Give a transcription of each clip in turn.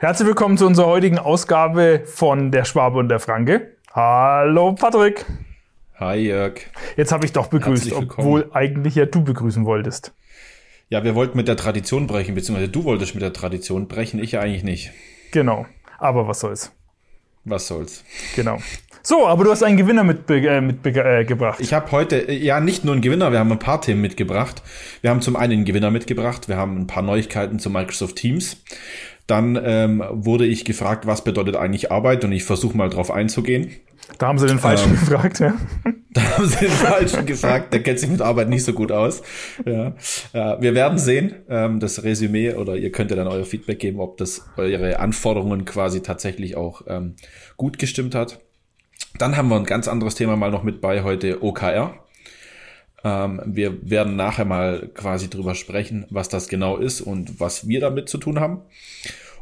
Herzlich willkommen zu unserer heutigen Ausgabe von Der Schwabe und der Franke. Hallo Patrick. Hi Jörg. Jetzt habe ich doch begrüßt, obwohl eigentlich ja du begrüßen wolltest. Ja, wir wollten mit der Tradition brechen, beziehungsweise du wolltest mit der Tradition brechen, ich ja eigentlich nicht. Genau. Aber was soll's. Was soll's. Genau. So, aber du hast einen Gewinner mitgebracht. Äh, äh, ich habe heute, äh, ja, nicht nur einen Gewinner, wir haben ein paar Themen mitgebracht. Wir haben zum einen einen Gewinner mitgebracht, wir haben ein paar Neuigkeiten zu Microsoft Teams. Dann ähm, wurde ich gefragt, was bedeutet eigentlich Arbeit und ich versuche mal drauf einzugehen. Da haben sie den Falschen ähm, gefragt, ja. Da haben sie den Falschen gefragt, der kennt sich mit Arbeit nicht so gut aus. Ja. Äh, wir werden sehen, ähm, das Resümee oder ihr könnt ja dann euer Feedback geben, ob das eure Anforderungen quasi tatsächlich auch ähm, gut gestimmt hat. Dann haben wir ein ganz anderes Thema mal noch mit bei heute, OKR. Ähm, wir werden nachher mal quasi drüber sprechen, was das genau ist und was wir damit zu tun haben.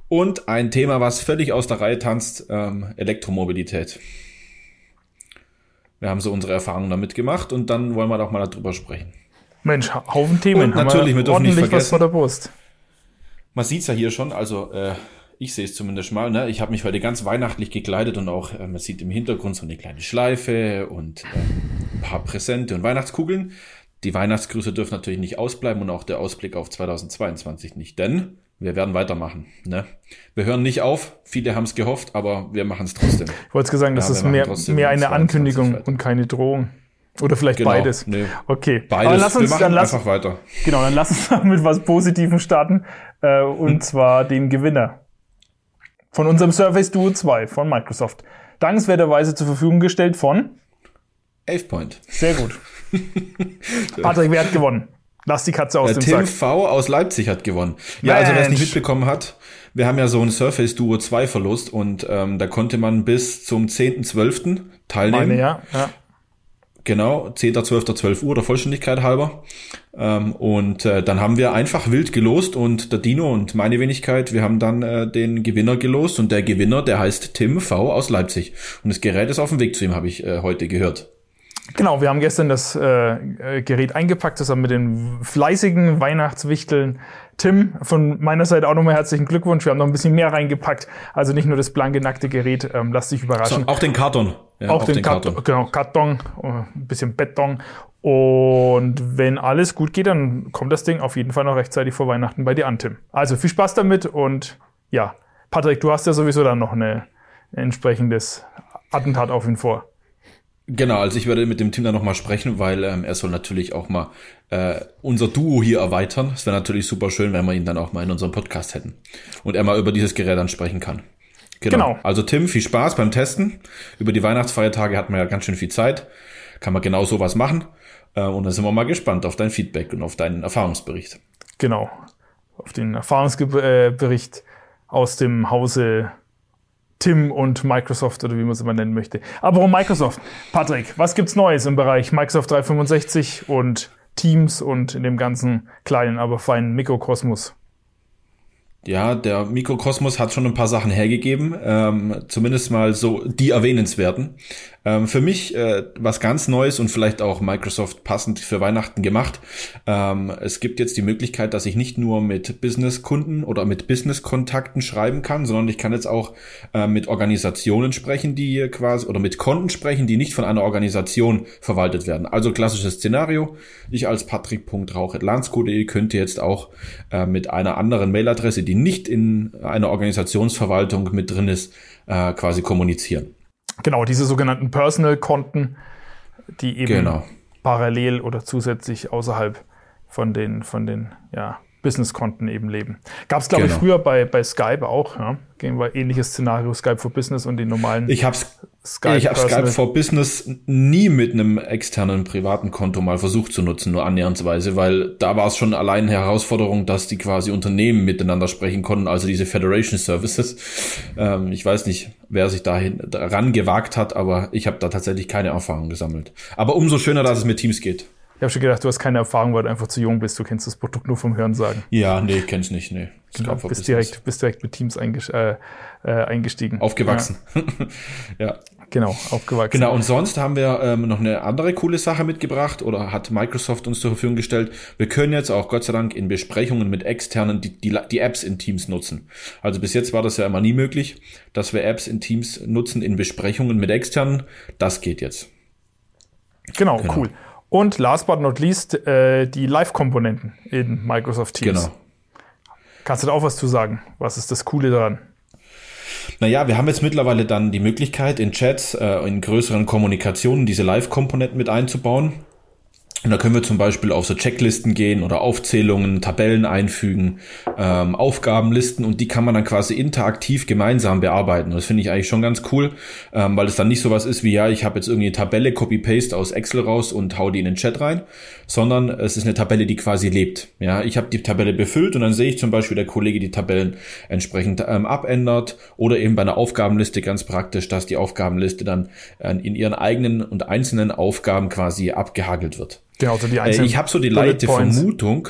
Und ein Thema, was völlig aus der Reihe tanzt, ähm, Elektromobilität. Wir haben so unsere Erfahrungen damit gemacht und dann wollen wir doch mal darüber sprechen. Mensch, Haufen Themen. Und natürlich, wir dürfen nicht vergessen. Was vor der Brust. Man sieht's ja hier schon, also äh, ich sehe es zumindest mal, ne? Ich habe mich heute ganz weihnachtlich gekleidet und auch, äh, man sieht im Hintergrund so eine kleine Schleife und äh, ein paar Präsente und Weihnachtskugeln. Die Weihnachtsgrüße dürfen natürlich nicht ausbleiben und auch der Ausblick auf 2022 nicht, denn wir werden weitermachen. Ne? Wir hören nicht auf, viele haben es gehofft, aber wir machen es trotzdem. Ich wollte ja, sagen, das ist mehr, mehr eine Ankündigung weiter. und keine Drohung. Oder vielleicht genau, beides. Nee. Okay. Beides. Aber lass uns, wir machen dann lass, einfach weiter. Genau, dann lass uns mit was Positivem starten. Äh, und hm. zwar dem Gewinner von unserem Surface Duo 2 von Microsoft. Dankenswerterweise zur Verfügung gestellt von AvePoint. Sehr gut. Patrick, wer hat gewonnen? Lass die Katze aus Der dem Tim Sack. V aus Leipzig hat gewonnen. Ja, Mensch. also wer es nicht mitbekommen hat, wir haben ja so ein Surface Duo 2 Verlust und ähm, da konnte man bis zum 10.12. teilnehmen. Meine, ja, ja. Genau, 10.12. Uhr, der Vollständigkeit halber. Ähm, und äh, dann haben wir einfach wild gelost und der Dino und meine Wenigkeit, wir haben dann äh, den Gewinner gelost und der Gewinner, der heißt Tim V aus Leipzig. Und das Gerät ist auf dem Weg zu ihm, habe ich äh, heute gehört. Genau, wir haben gestern das äh, Gerät eingepackt, zusammen mit den fleißigen Weihnachtswichteln. Tim, von meiner Seite auch nochmal herzlichen Glückwunsch. Wir haben noch ein bisschen mehr reingepackt. Also nicht nur das blanke, nackte Gerät. Ähm, lass dich überraschen. So, auch den Karton. Ja, auch, den, den Karton. Karton. Genau, Karton, äh, ein bisschen Beton. Und wenn alles gut geht, dann kommt das Ding auf jeden Fall noch rechtzeitig vor Weihnachten bei dir an, Tim. Also viel Spaß damit und ja, Patrick, du hast ja sowieso dann noch eine, ein entsprechendes Attentat auf ihn vor. Genau, also ich werde mit dem Team dann nochmal sprechen, weil ähm, er soll natürlich auch mal äh, unser Duo hier erweitern. Es wäre natürlich super schön, wenn wir ihn dann auch mal in unserem Podcast hätten und er mal über dieses Gerät dann sprechen kann. Genau. genau. Also Tim, viel Spaß beim Testen. Über die Weihnachtsfeiertage hat man ja ganz schön viel Zeit. Kann man genau sowas machen. Äh, und dann sind wir mal gespannt auf dein Feedback und auf deinen Erfahrungsbericht. Genau. Auf den Erfahrungsbericht aus dem Hause Tim und Microsoft oder wie man es immer nennen möchte. Aber um Microsoft. Patrick, was gibt's Neues im Bereich Microsoft 365 und Teams und in dem ganzen kleinen, aber feinen Mikrokosmos? ja, der Mikrokosmos hat schon ein paar Sachen hergegeben, ähm, zumindest mal so die erwähnenswerten. Ähm, für mich äh, was ganz Neues und vielleicht auch Microsoft passend für Weihnachten gemacht. Ähm, es gibt jetzt die Möglichkeit, dass ich nicht nur mit Business-Kunden oder mit Business-Kontakten schreiben kann, sondern ich kann jetzt auch äh, mit Organisationen sprechen, die quasi oder mit Konten sprechen, die nicht von einer Organisation verwaltet werden. Also klassisches Szenario. Ich als patrick.rauch.landsco.de könnte jetzt auch äh, mit einer anderen Mailadresse, die nicht in einer Organisationsverwaltung mit drin ist, äh, quasi kommunizieren. Genau, diese sogenannten Personal-Konten, die eben genau. parallel oder zusätzlich außerhalb von den, von den ja, Business-Konten eben leben. Gab es, glaube genau. ich, früher bei, bei Skype auch. Ja? Gehen wir ähnliches Szenario, Skype for Business und die normalen. Ich habe Skype, ich hab Skype for Business nie mit einem externen privaten Konto mal versucht zu nutzen, nur annähernsweise, weil da war es schon allein eine Herausforderung, dass die quasi Unternehmen miteinander sprechen konnten, also diese Federation Services. Ähm, ich weiß nicht, wer sich dahin daran gewagt hat, aber ich habe da tatsächlich keine Erfahrung gesammelt. Aber umso schöner, dass es mit Teams geht. Ich habe schon gedacht, du hast keine Erfahrung, weil du einfach zu jung bist. Du kennst das Produkt nur vom Hören sagen. Ja, nee, ich kenn's nicht, nee. Genau, bist direkt, bist direkt mit Teams äh, äh, eingestiegen. Aufgewachsen. Ja. ja. Genau, aufgewachsen. Genau, und sonst haben wir ähm, noch eine andere coole Sache mitgebracht oder hat Microsoft uns zur Verfügung gestellt. Wir können jetzt auch Gott sei Dank in Besprechungen mit externen die, die, die Apps in Teams nutzen. Also bis jetzt war das ja immer nie möglich, dass wir Apps in Teams nutzen in Besprechungen mit externen. Das geht jetzt. Genau, genau. cool. Und last but not least, äh, die Live-Komponenten in Microsoft Teams. Genau. Kannst du da auch was zu sagen? Was ist das Coole daran? Naja, wir haben jetzt mittlerweile dann die Möglichkeit, in Chats, äh, in größeren Kommunikationen diese Live-Komponenten mit einzubauen. Und da können wir zum Beispiel auf so Checklisten gehen oder Aufzählungen, Tabellen einfügen, ähm, Aufgabenlisten und die kann man dann quasi interaktiv gemeinsam bearbeiten. das finde ich eigentlich schon ganz cool, ähm, weil es dann nicht sowas ist wie, ja, ich habe jetzt irgendwie eine Tabelle, Copy-Paste aus Excel raus und hau die in den Chat rein, sondern es ist eine Tabelle, die quasi lebt. Ja, ich habe die Tabelle befüllt und dann sehe ich zum Beispiel, der Kollege die Tabellen entsprechend ähm, abändert oder eben bei einer Aufgabenliste ganz praktisch, dass die Aufgabenliste dann äh, in ihren eigenen und einzelnen Aufgaben quasi abgehagelt wird. Genau, also die äh, einzelnen Ich habe so die leichte Vermutung,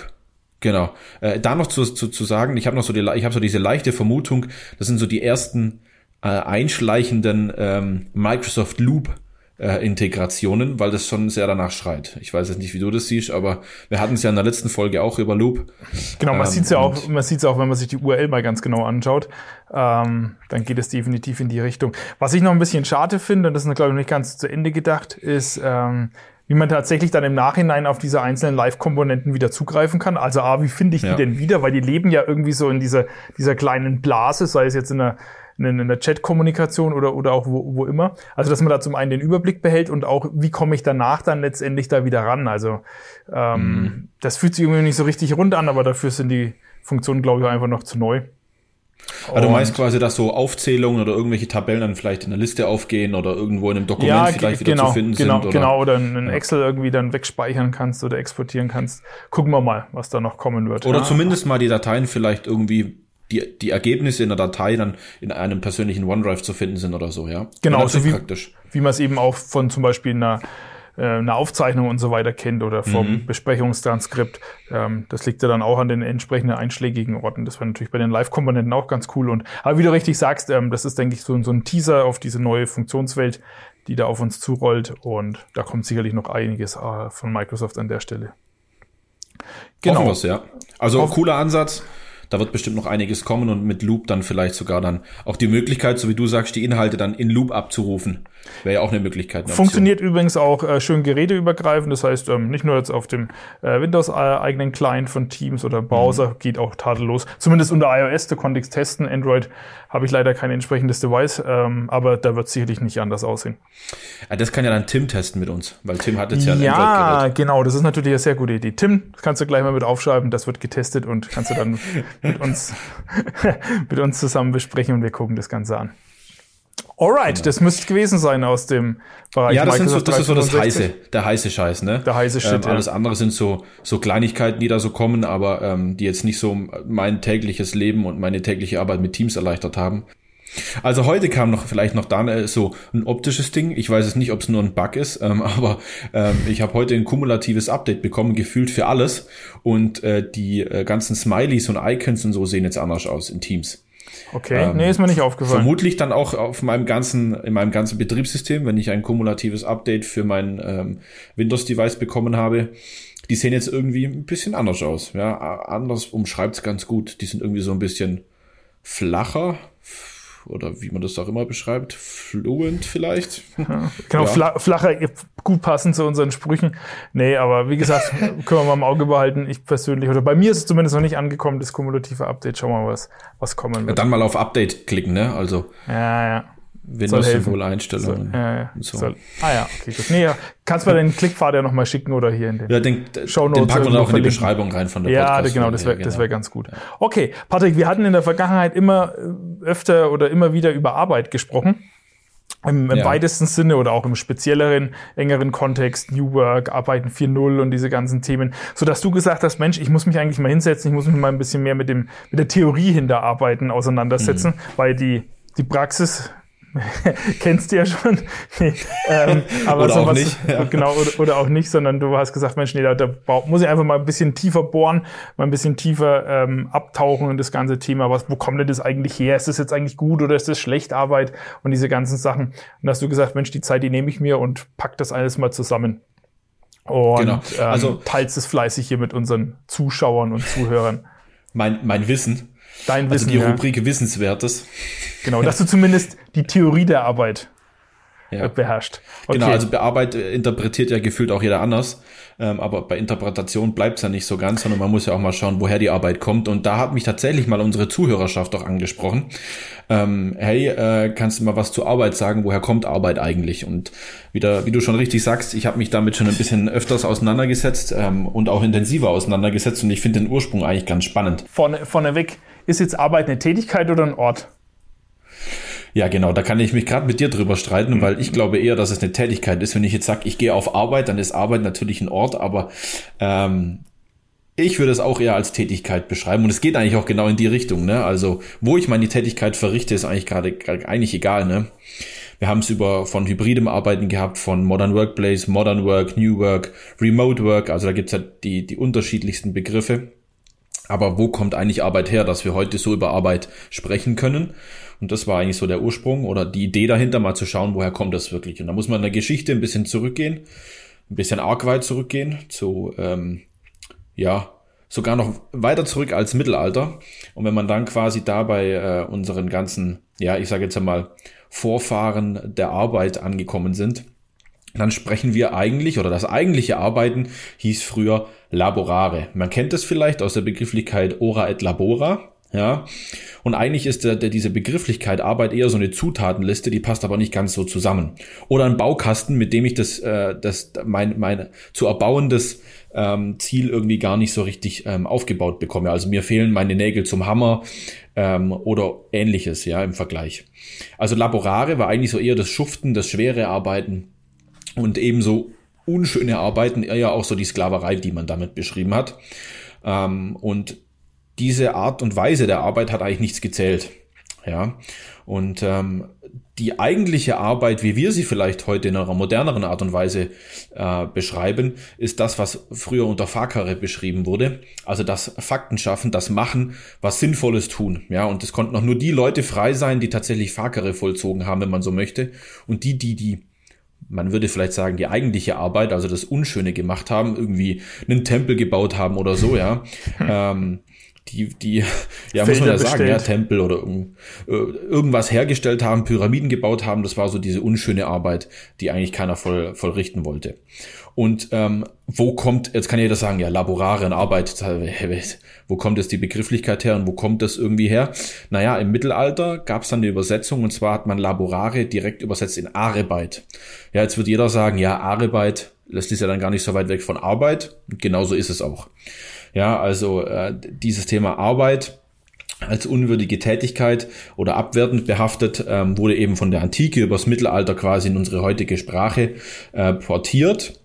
genau, äh, da noch zu, zu, zu sagen, ich habe noch so die, ich habe so diese leichte Vermutung, das sind so die ersten äh, einschleichenden ähm, Microsoft Loop äh, Integrationen, weil das schon sehr danach schreit. Ich weiß jetzt nicht, wie du das siehst, aber wir hatten es ja in der letzten Folge auch über Loop. Genau, man ähm, sieht es ja auch, man sieht es auch, wenn man sich die URL mal ganz genau anschaut. Ähm, dann geht es definitiv in die Richtung. Was ich noch ein bisschen schade finde, und das ist glaube ich nicht ganz zu Ende gedacht, ist ähm, wie man tatsächlich dann im Nachhinein auf diese einzelnen Live-Komponenten wieder zugreifen kann. Also A, wie finde ich ja. die denn wieder? Weil die leben ja irgendwie so in dieser, dieser kleinen Blase, sei es jetzt in einer, in einer Chat-Kommunikation oder, oder auch wo, wo immer. Also, dass man da zum einen den Überblick behält und auch, wie komme ich danach dann letztendlich da wieder ran? Also, ähm, mhm. das fühlt sich irgendwie nicht so richtig rund an, aber dafür sind die Funktionen, glaube ich, einfach noch zu neu. Aber du meinst quasi, dass so Aufzählungen oder irgendwelche Tabellen dann vielleicht in der Liste aufgehen oder irgendwo in einem Dokument ja, vielleicht wieder genau, zu finden genau, sind? Oder? Genau, oder in Excel irgendwie dann wegspeichern kannst oder exportieren kannst. Gucken wir mal, was da noch kommen wird. Oder ja. zumindest mal die Dateien vielleicht irgendwie die, die Ergebnisse in der Datei dann in einem persönlichen OneDrive zu finden sind oder so, ja. Genau, so wie, praktisch. wie man es eben auch von zum Beispiel einer äh, eine Aufzeichnung und so weiter kennt oder vom mhm. Besprechungstranskript. Ähm, das liegt ja dann auch an den entsprechenden einschlägigen Orten. Das wäre natürlich bei den Live-Komponenten auch ganz cool. Und aber wie du richtig sagst, ähm, das ist, denke ich, so, so ein Teaser auf diese neue Funktionswelt, die da auf uns zurollt. Und da kommt sicherlich noch einiges äh, von Microsoft an der Stelle. Genau. ja. Also Hoff cooler Ansatz da wird bestimmt noch einiges kommen und mit Loop dann vielleicht sogar dann auch die Möglichkeit, so wie du sagst, die Inhalte dann in Loop abzurufen. Wäre ja auch eine Möglichkeit. Eine Funktioniert übrigens auch äh, schön geräteübergreifend. Das heißt, ähm, nicht nur jetzt auf dem äh, Windows-eigenen Client von Teams oder Browser, mhm. geht auch tadellos. Zumindest unter iOS, da konnte ich testen. Android habe ich leider kein entsprechendes Device, ähm, aber da wird sicherlich nicht anders aussehen. Ja, das kann ja dann Tim testen mit uns, weil Tim hat jetzt ja ein Ja, genau, das ist natürlich eine sehr gute Idee. Tim, das kannst du gleich mal mit aufschreiben, das wird getestet und kannst du dann mit uns, mit uns zusammen besprechen und wir gucken das Ganze an. Alright, genau. das müsste gewesen sein aus dem Bereich. Ja, das, sind so, das ist so das heiße, der heiße Scheiß, ne? Der heiße Shit. Ähm, alles ja. andere sind so, so Kleinigkeiten, die da so kommen, aber ähm, die jetzt nicht so mein tägliches Leben und meine tägliche Arbeit mit Teams erleichtert haben. Also heute kam noch vielleicht noch dann äh, so ein optisches Ding. Ich weiß es nicht, ob es nur ein Bug ist, ähm, aber ähm, ich habe heute ein kumulatives Update bekommen, gefühlt für alles. Und äh, die äh, ganzen Smileys und Icons und so sehen jetzt anders aus in Teams. Okay, ähm, nee, ist mir nicht aufgefallen. Vermutlich dann auch auf meinem ganzen, in meinem ganzen Betriebssystem, wenn ich ein kumulatives Update für mein ähm, Windows-Device bekommen habe. Die sehen jetzt irgendwie ein bisschen anders aus. Ja, anders umschreibt es ganz gut. Die sind irgendwie so ein bisschen flacher, oder wie man das auch immer beschreibt, fluent vielleicht. Ja, genau, ja. Fla flacher, gut passend zu unseren Sprüchen. Nee, aber wie gesagt, können wir mal im Auge behalten. Ich persönlich, oder bei mir ist es zumindest noch nicht angekommen, das kumulative Update. Schauen wir mal, was, was kommen wird. Dann mal auf Update klicken, ne? Also. Ja, ja. Windows-Symbol-Einstellungen. So, ja, ja. So. Soll, ah ja, okay, gut. Nee, ja, kannst du mal den Klickpfad ja nochmal schicken oder hier in den ja, den, Show Notes. Den packen wir auch in die Beschreibung rein von der ja, Podcast. Ja, genau, das wäre genau. wär ganz gut. Okay, Patrick, wir hatten in der Vergangenheit immer äh, öfter oder immer wieder über Arbeit gesprochen. Im, im ja. weitesten Sinne oder auch im spezielleren, engeren Kontext, New Work, Arbeiten 4.0 und diese ganzen Themen, so dass du gesagt hast, Mensch, ich muss mich eigentlich mal hinsetzen, ich muss mich mal ein bisschen mehr mit dem, mit der Theorie hinter Arbeiten auseinandersetzen, mhm. weil die, die Praxis kennst du ja schon. nee, ähm, aber oder sowas, auch nicht. Ja. Genau, oder, oder auch nicht, sondern du hast gesagt, Mensch, nee, da, da muss ich einfach mal ein bisschen tiefer bohren, mal ein bisschen tiefer ähm, abtauchen in das ganze Thema. Was, wo kommt denn das eigentlich her? Ist das jetzt eigentlich gut oder ist das schlecht Arbeit und diese ganzen Sachen? Und hast du gesagt, Mensch, die Zeit, die nehme ich mir und pack das alles mal zusammen. Und Genau. ähm, Also- teilst es fleißig hier mit unseren Zuschauern und Zuhörern. Mein, mein Wissen, Dein also Wissen, die ja. Rubrik Wissenswertes. Genau, dass du zumindest die Theorie der Arbeit Ja. beherrscht. Okay. Genau, also Bearbeit äh, interpretiert ja gefühlt auch jeder anders. Ähm, aber bei Interpretation bleibt es ja nicht so ganz, sondern man muss ja auch mal schauen, woher die Arbeit kommt. Und da hat mich tatsächlich mal unsere Zuhörerschaft auch angesprochen. Ähm, hey, äh, kannst du mal was zur Arbeit sagen? Woher kommt Arbeit eigentlich? Und wieder, wie du schon richtig sagst, ich habe mich damit schon ein bisschen öfters auseinandergesetzt ähm, und auch intensiver auseinandergesetzt. Und ich finde den Ursprung eigentlich ganz spannend. Vorne, vorneweg, ist jetzt Arbeit eine Tätigkeit oder ein Ort? Ja, genau, da kann ich mich gerade mit dir drüber streiten, weil ich glaube eher, dass es eine Tätigkeit ist. Wenn ich jetzt sage, ich gehe auf Arbeit, dann ist Arbeit natürlich ein Ort, aber ähm, ich würde es auch eher als Tätigkeit beschreiben und es geht eigentlich auch genau in die Richtung. Ne? Also wo ich meine Tätigkeit verrichte, ist eigentlich gerade eigentlich egal. Ne? Wir haben es über von hybridem Arbeiten gehabt, von Modern Workplace, Modern Work, New Work, Remote Work. Also da gibt's ja die, die unterschiedlichsten Begriffe. Aber wo kommt eigentlich Arbeit her, dass wir heute so über Arbeit sprechen können? Und das war eigentlich so der Ursprung oder die Idee dahinter, mal zu schauen, woher kommt das wirklich. Und da muss man in der Geschichte ein bisschen zurückgehen, ein bisschen arg weit zurückgehen, zu, ähm, ja, sogar noch weiter zurück als Mittelalter. Und wenn man dann quasi da bei äh, unseren ganzen, ja, ich sage jetzt einmal, Vorfahren der Arbeit angekommen sind, dann sprechen wir eigentlich, oder das eigentliche Arbeiten hieß früher Laborare. Man kennt es vielleicht aus der Begrifflichkeit Ora et Labora. Ja, und eigentlich ist der, der, diese Begrifflichkeit Arbeit eher so eine Zutatenliste, die passt aber nicht ganz so zusammen. Oder ein Baukasten, mit dem ich das, äh, das mein, mein zu erbauendes ähm, Ziel irgendwie gar nicht so richtig ähm, aufgebaut bekomme. Also mir fehlen meine Nägel zum Hammer ähm, oder ähnliches, ja, im Vergleich. Also Laborare war eigentlich so eher das Schuften, das schwere Arbeiten und ebenso unschöne Arbeiten, eher auch so die Sklaverei, die man damit beschrieben hat. Ähm, und diese Art und Weise der Arbeit hat eigentlich nichts gezählt. Ja, und ähm, die eigentliche Arbeit, wie wir sie vielleicht heute in einer moderneren Art und Weise äh, beschreiben, ist das, was früher unter Fakare beschrieben wurde. Also das Fakten schaffen, das Machen, was Sinnvolles tun. Ja, und es konnten auch nur die Leute frei sein, die tatsächlich Fakare vollzogen haben, wenn man so möchte. Und die, die, die man würde vielleicht sagen, die eigentliche Arbeit, also das Unschöne gemacht haben, irgendwie einen Tempel gebaut haben oder so, ja. ähm, die, die, ja, muss man ja sagen, ja, Tempel oder äh, irgendwas hergestellt haben, Pyramiden gebaut haben, das war so diese unschöne Arbeit, die eigentlich keiner voll, vollrichten wollte. Und ähm, wo kommt, jetzt kann jeder sagen, ja, laborare Arbeit, wo kommt jetzt die Begrifflichkeit her und wo kommt das irgendwie her? Naja, im Mittelalter gab es dann eine Übersetzung und zwar hat man laborare direkt übersetzt in Arbeit. Ja, jetzt wird jeder sagen, ja, Arbeit, das ist ja dann gar nicht so weit weg von Arbeit. Genauso ist es auch. Ja, also äh, dieses Thema Arbeit als unwürdige Tätigkeit oder abwertend behaftet, ähm, wurde eben von der Antike übers Mittelalter quasi in unsere heutige Sprache äh, portiert.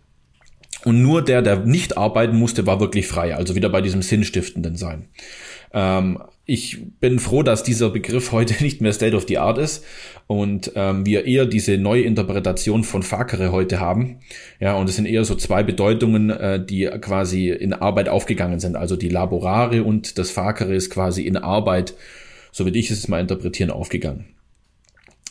Und nur der, der nicht arbeiten musste, war wirklich frei. Also wieder bei diesem Sinnstiftenden sein. Ähm, ich bin froh, dass dieser Begriff heute nicht mehr State of the Art ist und ähm, wir eher diese neue Interpretation von Fakere heute haben. Ja, und es sind eher so zwei Bedeutungen, äh, die quasi in Arbeit aufgegangen sind. Also die Laborare und das Fakere ist quasi in Arbeit, so würde ich es mal interpretieren, aufgegangen.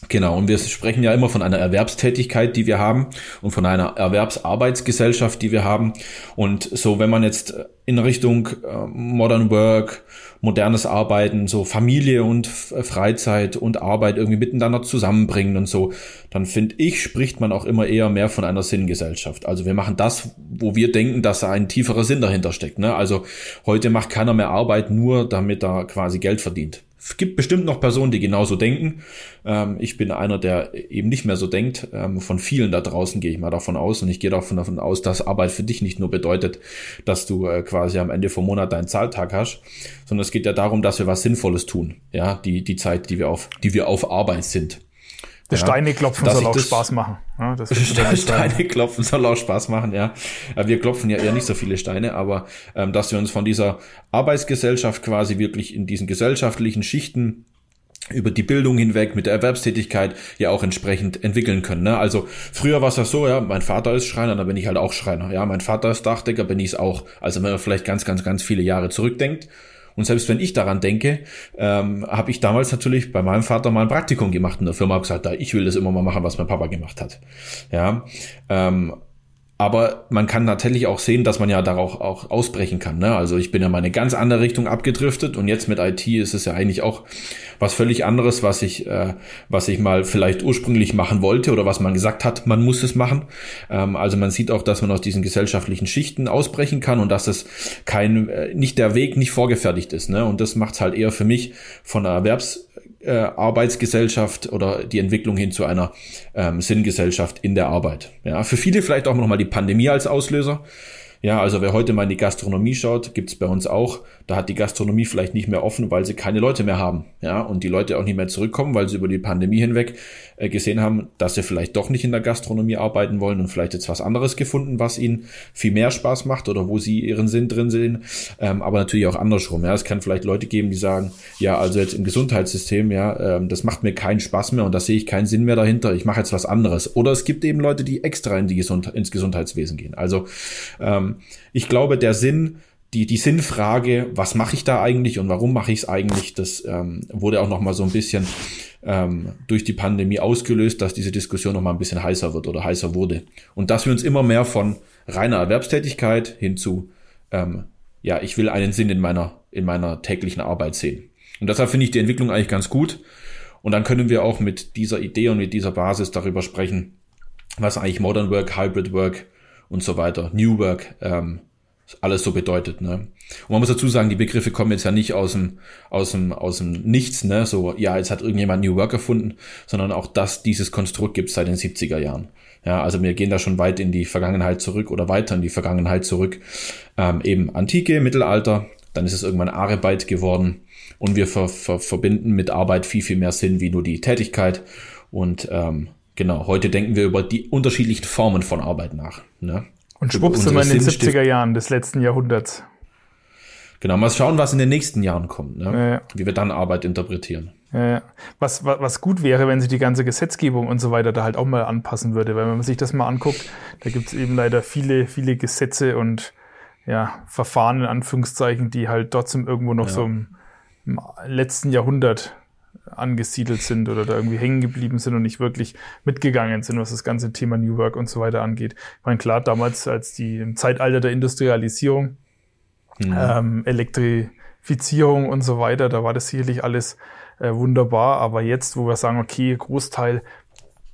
Genau, und wir sprechen ja immer von einer Erwerbstätigkeit, die wir haben und von einer Erwerbsarbeitsgesellschaft, die wir haben. Und so, wenn man jetzt in Richtung äh, Modern Work, modernes Arbeiten, so Familie und Freizeit und Arbeit irgendwie miteinander zusammenbringen und so, dann finde ich, spricht man auch immer eher mehr von einer Sinngesellschaft. Also wir machen das, wo wir denken, dass da ein tieferer Sinn dahinter steckt. Ne? Also heute macht keiner mehr Arbeit nur, damit er quasi Geld verdient. Gibt bestimmt noch Personen, die genauso denken. Ähm, ich bin einer, der eben nicht mehr so denkt. Ähm, von vielen da draußen gehe ich mal davon aus. Und ich gehe davon, davon aus, dass Arbeit für dich nicht nur bedeutet, dass du äh, quasi am Ende vom Monat deinen Zahltag hast, sondern es geht ja darum, dass wir was Sinnvolles tun. Ja, die, die Zeit, die wir auf, die wir auf Arbeit sind. Das Ja. Steine klopfen soll auch Spaß machen. Ja, der Steine klopfen soll auch Spaß machen, ja. Äh, Wir klopfen ja eher nicht so viele Steine, aber ähm, dass wir uns von dieser Arbeitsgesellschaft quasi wirklich in diesen gesellschaftlichen Schichten über die Bildung hinweg mit der Erwerbstätigkeit ja auch entsprechend entwickeln können. Ne? Also früher war es ja so, ja, mein Vater ist Schreiner, dann bin ich halt auch Schreiner. Ja, mein Vater ist Dachdecker, bin ich es auch. Also wenn man vielleicht ganz, ganz, ganz viele Jahre zurückdenkt. Und selbst wenn ich daran denke, ähm, habe ich damals natürlich bei meinem Vater mal ein Praktikum gemacht in der Firma, habe gesagt, da ich will das immer mal machen, was mein Papa gemacht hat. Ja, ähm, aber man kann natürlich auch sehen, dass man ja darauf auch ausbrechen kann. Ne? Also ich bin ja mal eine ganz andere Richtung abgedriftet und jetzt mit IT ist es ja eigentlich auch was völlig anderes, was ich, äh, was ich mal vielleicht ursprünglich machen wollte oder was man gesagt hat, man muss es machen. Ähm, also man sieht auch, dass man aus diesen gesellschaftlichen Schichten ausbrechen kann und dass es kein, äh, nicht der Weg nicht vorgefertigt ist. Ne? Und das macht es halt eher für mich von der Erwerbs äh, Arbeitsgesellschaft oder die Entwicklung hin zu einer ähm, Sinngesellschaft in der Arbeit. Ja, für viele vielleicht auch nochmal die Pandemie als Auslöser. Ja, also wer heute mal in die Gastronomie schaut, gibt's bei uns auch. Da hat die Gastronomie vielleicht nicht mehr offen, weil sie keine Leute mehr haben. Ja, und die Leute auch nicht mehr zurückkommen, weil sie über die Pandemie hinweg äh, gesehen haben, dass sie vielleicht doch nicht in der Gastronomie arbeiten wollen und vielleicht jetzt was anderes gefunden, was ihnen viel mehr Spaß macht oder wo sie ihren Sinn drin sehen. Ähm, aber natürlich auch andersrum. Ja, es kann vielleicht Leute geben, die sagen, ja, also jetzt im Gesundheitssystem, ja, ähm, das macht mir keinen Spaß mehr und da sehe ich keinen Sinn mehr dahinter. Ich mache jetzt was anderes. Oder es gibt eben Leute, die extra in die Gesund ins Gesundheitswesen gehen. Also ähm, ich glaube, der Sinn, die, die Sinnfrage, was mache ich da eigentlich und warum mache ich es eigentlich, das ähm, wurde auch noch mal so ein bisschen ähm, durch die Pandemie ausgelöst, dass diese Diskussion noch mal ein bisschen heißer wird oder heißer wurde. Und dass wir uns immer mehr von reiner Erwerbstätigkeit hin zu, ähm, ja, ich will einen Sinn in meiner, in meiner täglichen Arbeit sehen. Und deshalb finde ich die Entwicklung eigentlich ganz gut. Und dann können wir auch mit dieser Idee und mit dieser Basis darüber sprechen, was eigentlich Modern Work, Hybrid Work und so weiter, New Work, ähm, alles so bedeutet. Ne? Und man muss dazu sagen, die Begriffe kommen jetzt ja nicht aus dem, aus dem, aus dem Nichts, ne? so, ja, jetzt hat irgendjemand New Work erfunden, sondern auch das, dieses Konstrukt gibt seit den 70er Jahren. Ja, also wir gehen da schon weit in die Vergangenheit zurück oder weiter in die Vergangenheit zurück. Ähm, eben Antike, Mittelalter, dann ist es irgendwann Arbeit geworden und wir ver, ver, verbinden mit Arbeit viel, viel mehr Sinn wie nur die Tätigkeit. Und ähm, genau, heute denken wir über die unterschiedlichen Formen von Arbeit nach. Ne? Und schwupps sind wir in den 70er Jahren des letzten Jahrhunderts. Genau, mal schauen, was in den nächsten Jahren kommt, ne? Ja, ja. wie wir dann Arbeit interpretieren. Ja, was, was, gut wäre, wenn sich die ganze Gesetzgebung und so weiter da halt auch mal anpassen würde. Weil wenn man sich das mal anguckt, da gibt es eben leider viele, viele Gesetze und ja, Verfahren in Anführungszeichen, die halt trotzdem irgendwo noch so im, im letzten Jahrhundert angesiedelt sind oder da irgendwie hängen geblieben sind und nicht wirklich mitgegangen sind, was das ganze Thema New Work und so weiter angeht. Ich meine, klar, damals als die im Zeitalter der Industrialisierung, mhm. ähm, Elektrifizierung und so weiter, da war das sicherlich alles äh, wunderbar, aber jetzt, wo wir sagen, okay, Großteil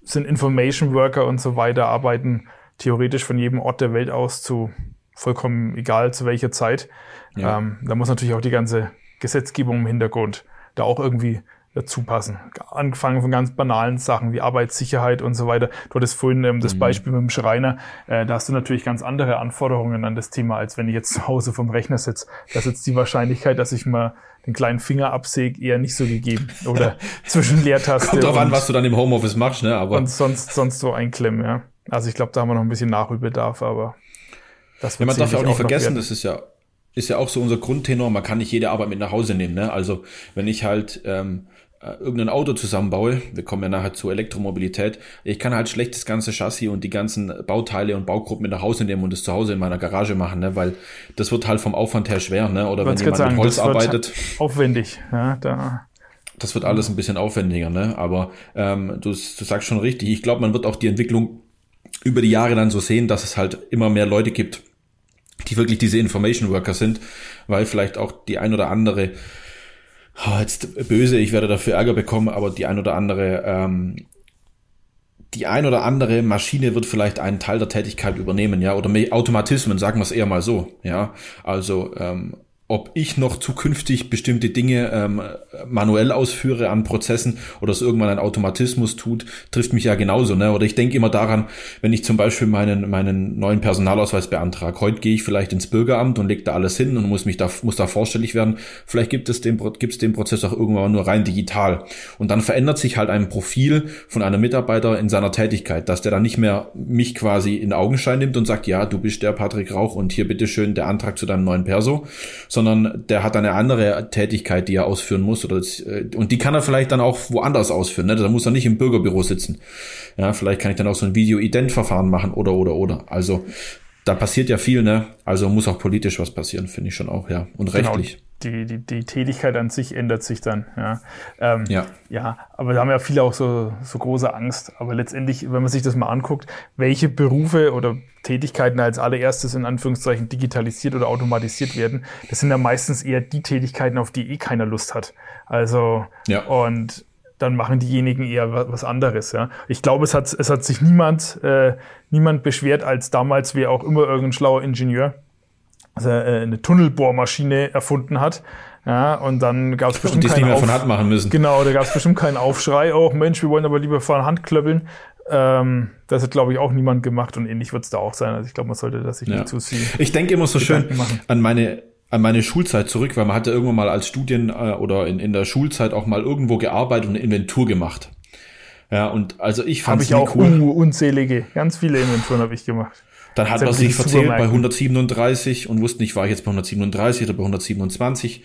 sind Information Worker und so weiter, arbeiten theoretisch von jedem Ort der Welt aus zu vollkommen egal zu welcher Zeit. Ja. Ähm, da muss natürlich auch die ganze Gesetzgebung im Hintergrund da auch irgendwie dazu passen. Angefangen von ganz banalen Sachen wie Arbeitssicherheit und so weiter. Du hattest vorhin ähm, das mhm. Beispiel mit dem Schreiner. Äh, da hast du natürlich ganz andere Anforderungen an das Thema, als wenn ich jetzt zu Hause vom Rechner sitze. Da ist jetzt die Wahrscheinlichkeit, dass ich mal den kleinen Finger absäge, eher nicht so gegeben. Oder zwischen Leertaste. Kommt drauf an, was du dann im Homeoffice machst, ne? Aber und sonst, sonst so einklemmen, ja. Also ich glaube, da haben wir noch ein bisschen Nachholbedarf, aber das wird ja, man darf ja auch nicht vergessen, das ist ja ist ja auch so unser Grundtenor, man kann nicht jede Arbeit mit nach Hause nehmen. Ne? Also wenn ich halt ähm, äh, irgendein Auto zusammenbaue, wir kommen ja nachher zur Elektromobilität, ich kann halt schlecht das ganze Chassis und die ganzen Bauteile und Baugruppen mit nach Hause nehmen und das zu Hause in meiner Garage machen, ne? weil das wird halt vom Aufwand her schwer, ne? Oder wenn jemand sagen, mit Holz arbeitet. Aufwendig, ja, da. Das wird alles ein bisschen aufwendiger, ne? Aber ähm, du, du sagst schon richtig, ich glaube, man wird auch die Entwicklung über die Jahre dann so sehen, dass es halt immer mehr Leute gibt, die wirklich diese Information Worker sind, weil vielleicht auch die ein oder andere jetzt böse, ich werde dafür Ärger bekommen, aber die ein oder andere, ähm, die ein oder andere Maschine wird vielleicht einen Teil der Tätigkeit übernehmen, ja, oder Automatismen, sagen wir es eher mal so, ja. Also ähm, ob ich noch zukünftig bestimmte Dinge ähm, manuell ausführe an Prozessen oder es irgendwann ein Automatismus tut, trifft mich ja genauso. Ne? Oder ich denke immer daran, wenn ich zum Beispiel meinen, meinen neuen Personalausweis beantrage. Heute gehe ich vielleicht ins Bürgeramt und lege da alles hin und muss mich da, muss da vorstellig werden. Vielleicht gibt es den, gibt es den Prozess auch irgendwann nur rein digital. Und dann verändert sich halt ein Profil von einem Mitarbeiter in seiner Tätigkeit, dass der dann nicht mehr mich quasi in Augenschein nimmt und sagt, ja, du bist der Patrick Rauch und hier bitteschön der Antrag zu deinem neuen Perso, sondern der hat eine andere Tätigkeit, die er ausführen muss. Oder das, äh, und die kann er vielleicht dann auch woanders ausführen. Ne? Da muss er nicht im Bürgerbüro sitzen. Ja, vielleicht kann ich dann auch so ein Video-Ident-Verfahren machen oder oder oder. Also da passiert ja viel, ne? Also muss auch politisch was passieren, finde ich schon auch, ja. Und genau. rechtlich die, die, die Tätigkeit an sich ändert sich dann. Ja, ähm, ja. ja aber da haben ja viele auch so, so große Angst. Aber letztendlich, wenn man sich das mal anguckt, welche Berufe oder Tätigkeiten als allererstes in Anführungszeichen digitalisiert oder automatisiert werden, das sind ja meistens eher die Tätigkeiten, auf die eh keiner Lust hat. Also, ja. und dann machen diejenigen eher was anderes. Ja. Ich glaube, es hat, es hat sich niemand, äh, niemand beschwert, als damals wie auch immer irgendein schlauer Ingenieur also, äh, eine Tunnelbohrmaschine erfunden hat. Ja, und dann gab es bestimmt und die keinen von Hand machen müssen. Genau, da gab es bestimmt keinen Aufschrei. Oh Mensch, wir wollen aber lieber von Hand klöppeln. Ähm, das hat, glaube ich, auch niemand gemacht und ähnlich wird es da auch sein. Also ich glaube, man sollte das sich ja. nicht zu viel. Ich denke immer so Gedanken schön machen. an meine an meine Schulzeit zurück, weil man hatte irgendwann mal als Studien äh, oder in, in der Schulzeit auch mal irgendwo gearbeitet und eine Inventur gemacht. Ja, und also ich fand es auch cool. unzählige, ganz viele Inventuren habe ich gemacht. Dann hat man sich verzählt bei 137 und wusste nicht, war ich jetzt bei 137 oder bei 127.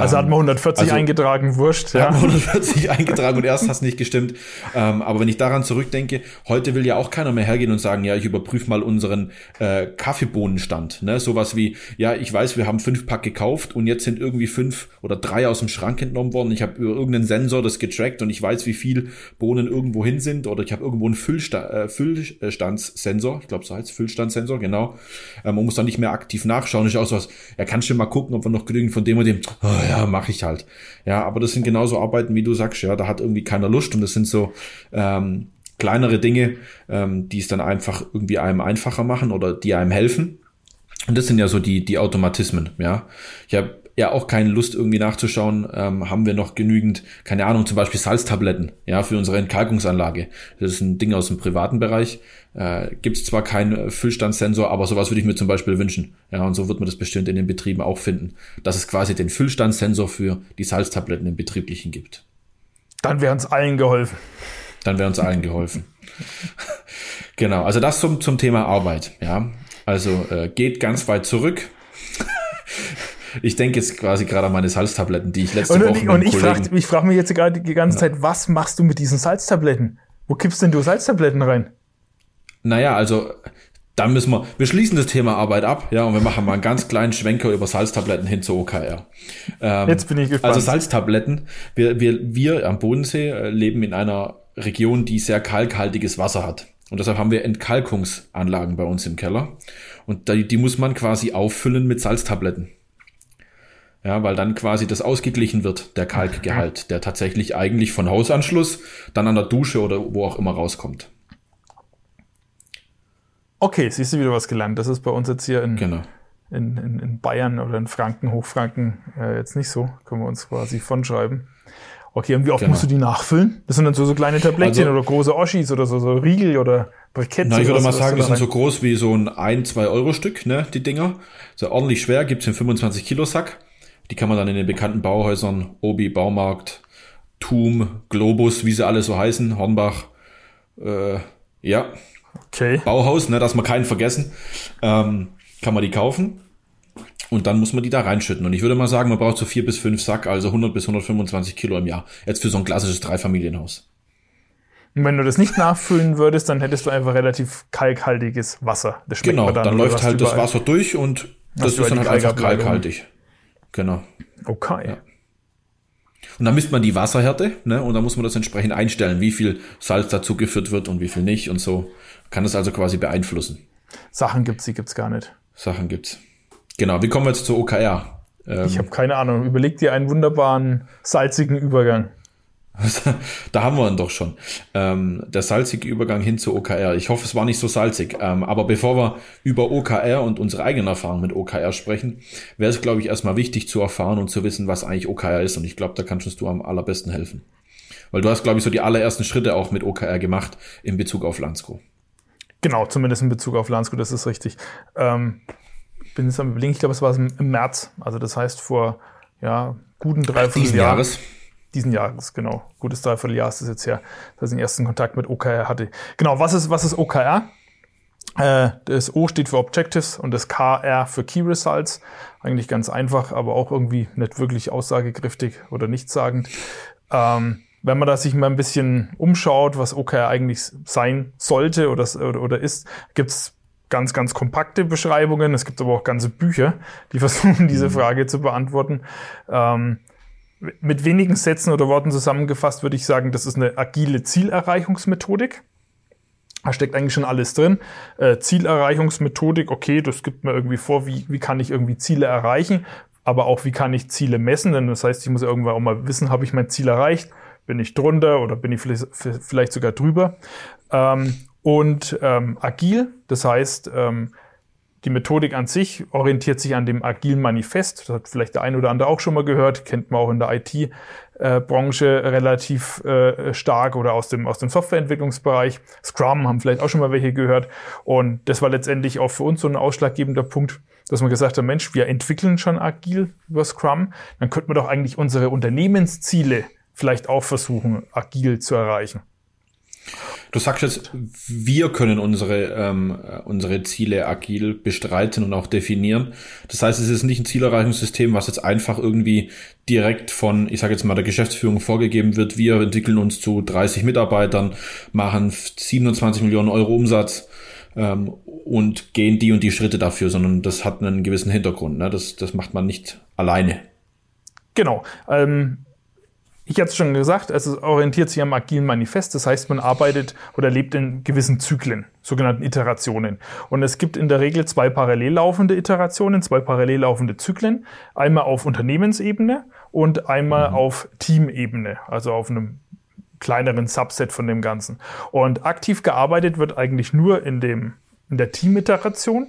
Also hat man 140 also, eingetragen, wurscht. Ja. Hat man 140 eingetragen und erst hast nicht gestimmt. Ähm, aber wenn ich daran zurückdenke, heute will ja auch keiner mehr hergehen und sagen, ja, ich überprüfe mal unseren äh, Kaffeebohnenstand. Ne? Sowas wie, ja, ich weiß, wir haben fünf Pack gekauft und jetzt sind irgendwie fünf oder drei aus dem Schrank entnommen worden. Ich habe über irgendeinen Sensor das getrackt und ich weiß, wie viel Bohnen irgendwo hin sind oder ich habe irgendwo einen Füllsta äh, Füllstandssensor. Ich glaube, so heißt Füllstandssensor, genau. Ähm, man muss dann nicht mehr aktiv nachschauen. Ist auch so was, ja, kannst du mal gucken, ob wir noch genügend von dem und dem. Oh, ja, mache ich halt. Ja, aber das sind genauso Arbeiten, wie du sagst, ja, da hat irgendwie keiner Lust und das sind so ähm, kleinere Dinge, ähm, die es dann einfach irgendwie einem einfacher machen oder die einem helfen. Und das sind ja so die, die Automatismen, ja. Ich habe ja auch keine Lust irgendwie nachzuschauen, ähm, haben wir noch genügend, keine Ahnung, zum Beispiel Salztabletten, ja, für unsere Entkalkungsanlage. Das ist ein Ding aus dem privaten Bereich. Äh, Gibt es zwar keinen Füllstandssensor, aber sowas würde ich mir zum Beispiel wünschen. Ja, und so wird man das bestimmt in den Betrieben auch finden, dass es quasi den Füllstandssensor für die Salztabletten im Betrieblichen gibt. Dann wäre uns allen geholfen. Dann wäre uns allen geholfen. genau, also das zum, zum Thema Arbeit, ja. Also äh, geht ganz weit zurück. Ich denke jetzt quasi gerade an meine Salztabletten, die ich letzte und, Woche Und ich frage ich frag mich jetzt gerade die ganze Zeit, was machst du mit diesen Salztabletten? Wo kippst denn du Salztabletten rein? Naja, also dann müssen wir, wir schließen das Thema Arbeit ab, ja, und wir machen mal einen ganz kleinen Schwenker über Salztabletten hin zur OKR. Ähm, Jetzt bin ich gespannt. Also Salztabletten, wir, wir, wir am Bodensee äh, leben in einer Region, die sehr kalkhaltiges Wasser hat. Und deshalb haben wir Entkalkungsanlagen bei uns im Keller. Und die, die muss man quasi auffüllen mit Salztabletten. Ja, weil dann quasi das ausgeglichen wird, der Kalkgehalt, der tatsächlich eigentlich von Hausanschluss dann an der Dusche oder wo auch immer rauskommt. Okay, siehst du wieder was gelernt. Das ist bei uns jetzt hier in, genau. in, in, in, Bayern oder in Franken, Hochfranken äh, jetzt nicht so. Können wir uns quasi von schreiben. Okay, und wie oft genau. musst du die nachfüllen? Das sind dann so, so kleine Tablettchen also, oder große Oschis oder so, so Riegel oder Briketts. Na, ich würde mal sagen, die sind so groß wie so ein 1-2-Euro-Stück, ne, die Dinger. So ordentlich schwer, gibt's im 25 Kilo Sack. Die kann man dann in den bekannten Bauhäusern, Obi, Baumarkt, Tum, Globus, wie sie alle so heißen, Hornbach, äh, ja. Okay. Bauhaus, ne, dass wir keinen vergessen, ähm, kann man die kaufen. Und dann muss man die da reinschütten. Und ich würde mal sagen, man braucht so vier bis fünf Sack, also 100 bis 125 Kilo im Jahr. Jetzt für so ein klassisches Dreifamilienhaus. Und wenn du das nicht nachfüllen würdest, dann hättest du einfach relativ kalkhaltiges Wasser. Das genau, dann, dann läuft halt das Wasser durch und das ist dann halt einfach kalkhaltig. Genau. Okay. Ja. Und dann misst man die Wasserhärte, ne? Und dann muss man das entsprechend einstellen, wie viel Salz dazugeführt wird und wie viel nicht und so. Kann das also quasi beeinflussen. Sachen gibt's, die gibt's gar nicht. Sachen gibt's. Genau. Wie kommen wir jetzt zur OKR? Ähm, ich habe keine Ahnung. Überleg dir einen wunderbaren salzigen Übergang. Da haben wir ihn doch schon. Ähm, der salzige Übergang hin zu OKR. Ich hoffe, es war nicht so salzig. Ähm, aber bevor wir über OKR und unsere eigene Erfahrung mit OKR sprechen, wäre es, glaube ich, erstmal wichtig zu erfahren und zu wissen, was eigentlich OKR ist. Und ich glaube, da kannst du am allerbesten helfen. Weil du hast, glaube ich, so die allerersten Schritte auch mit OKR gemacht in Bezug auf Landsco. Genau, zumindest in Bezug auf Landsco, das ist richtig. Ähm, bin jetzt am überlegen, ich glaube, es war im März. Also das heißt vor ja, guten dreiviertel Jahres diesen Jahres, genau. Gutes Dreivierteljahr ist es jetzt her, dass ich den ersten Kontakt mit OKR hatte. Genau, was ist, was ist OKR? Äh, das O steht für Objectives und das KR für Key Results. Eigentlich ganz einfach, aber auch irgendwie nicht wirklich aussagekräftig oder nichtssagend. Ähm, wenn man da sich mal ein bisschen umschaut, was OKR eigentlich sein sollte oder, oder, ist, gibt's ganz, ganz kompakte Beschreibungen. Es gibt aber auch ganze Bücher, die versuchen, diese mhm. Frage zu beantworten. Ähm, mit wenigen Sätzen oder Worten zusammengefasst würde ich sagen, das ist eine agile Zielerreichungsmethodik. Da steckt eigentlich schon alles drin. Äh, Zielerreichungsmethodik, okay, das gibt mir irgendwie vor, wie, wie kann ich irgendwie Ziele erreichen, aber auch wie kann ich Ziele messen, denn das heißt, ich muss irgendwann auch mal wissen, habe ich mein Ziel erreicht, bin ich drunter oder bin ich vielleicht, vielleicht sogar drüber. Ähm, und ähm, agil, das heißt, ähm, die Methodik an sich orientiert sich an dem agilen Manifest. Das hat vielleicht der eine oder andere auch schon mal gehört, kennt man auch in der IT-Branche relativ äh, stark oder aus dem, aus dem Softwareentwicklungsbereich. Scrum haben vielleicht auch schon mal welche gehört. Und das war letztendlich auch für uns so ein ausschlaggebender Punkt, dass man gesagt hat, Mensch, wir entwickeln schon agil über Scrum. Dann könnten wir doch eigentlich unsere Unternehmensziele vielleicht auch versuchen, agil zu erreichen. Du sagst jetzt, wir können unsere, ähm, unsere Ziele agil bestreiten und auch definieren. Das heißt, es ist nicht ein Zielerreichungssystem, was jetzt einfach irgendwie direkt von, ich sage jetzt mal, der Geschäftsführung vorgegeben wird. Wir entwickeln uns zu 30 Mitarbeitern, machen 27 Millionen Euro Umsatz ähm, und gehen die und die Schritte dafür, sondern das hat einen gewissen Hintergrund. Ne? Das, das macht man nicht alleine. Genau. Ähm ich hatte es schon gesagt, es orientiert sich am agilen Manifest. Das heißt, man arbeitet oder lebt in gewissen Zyklen, sogenannten Iterationen. Und es gibt in der Regel zwei parallel laufende Iterationen, zwei parallel laufende Zyklen. Einmal auf Unternehmensebene und einmal mhm. auf Teamebene, also auf einem kleineren Subset von dem Ganzen. Und aktiv gearbeitet wird eigentlich nur in dem, in der Teamiteration.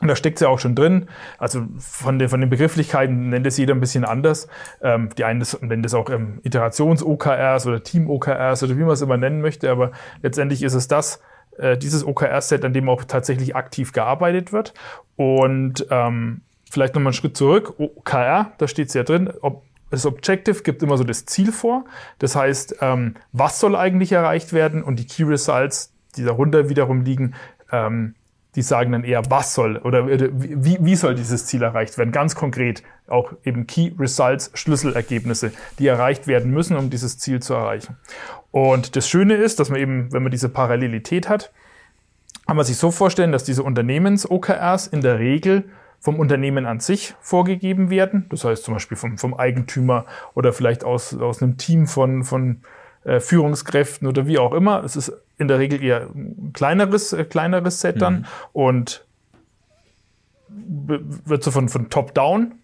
Und da steckt es ja auch schon drin. Also von, den, von den Begrifflichkeiten nennt es jeder ein bisschen anders. Ähm, die einen nennen das auch ähm, Iterations-OKRs oder Team-OKRs oder wie man es immer nennen möchte. Aber letztendlich ist es das, äh, dieses OKR-Set, an dem auch tatsächlich aktiv gearbeitet wird. Und ähm, vielleicht nochmal einen Schritt zurück. OKR, da steht es ja drin. Ob, das Objective gibt immer so das Ziel vor. Das heißt, ähm, was soll eigentlich erreicht werden? Und die Key Results, die darunter wiederum liegen, ähm, die sagen dann eher, was soll oder wie, wie soll dieses Ziel erreicht werden. Ganz konkret auch eben Key Results, Schlüsselergebnisse, die erreicht werden müssen, um dieses Ziel zu erreichen. Und das Schöne ist, dass man eben, wenn man diese Parallelität hat, kann man sich so vorstellen, dass diese Unternehmens-OKRs in der Regel vom Unternehmen an sich vorgegeben werden. Das heißt zum Beispiel vom, vom Eigentümer oder vielleicht aus, aus einem Team von, von äh, Führungskräften oder wie auch immer. Es ist in der Regel eher ein kleineres, äh, kleineres Set dann mhm. und wird so von, von Top-Down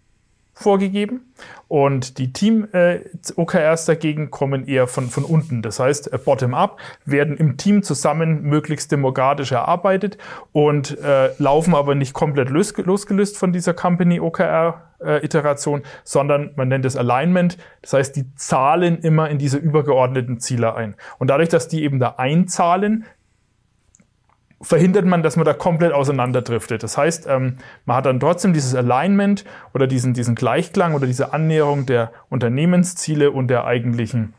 vorgegeben. Und die Team-OKRs äh, dagegen kommen eher von, von unten. Das heißt, äh, bottom-up werden im Team zusammen möglichst demokratisch erarbeitet und äh, laufen aber nicht komplett losgelöst von dieser Company-OKR-Iteration, sondern man nennt es Alignment. Das heißt, die zahlen immer in diese übergeordneten Ziele ein. Und dadurch, dass die eben da einzahlen, verhindert man, dass man da komplett auseinanderdriftet. Das heißt, ähm, man hat dann trotzdem dieses Alignment oder diesen, diesen Gleichklang oder diese Annäherung der Unternehmensziele und der eigentlichen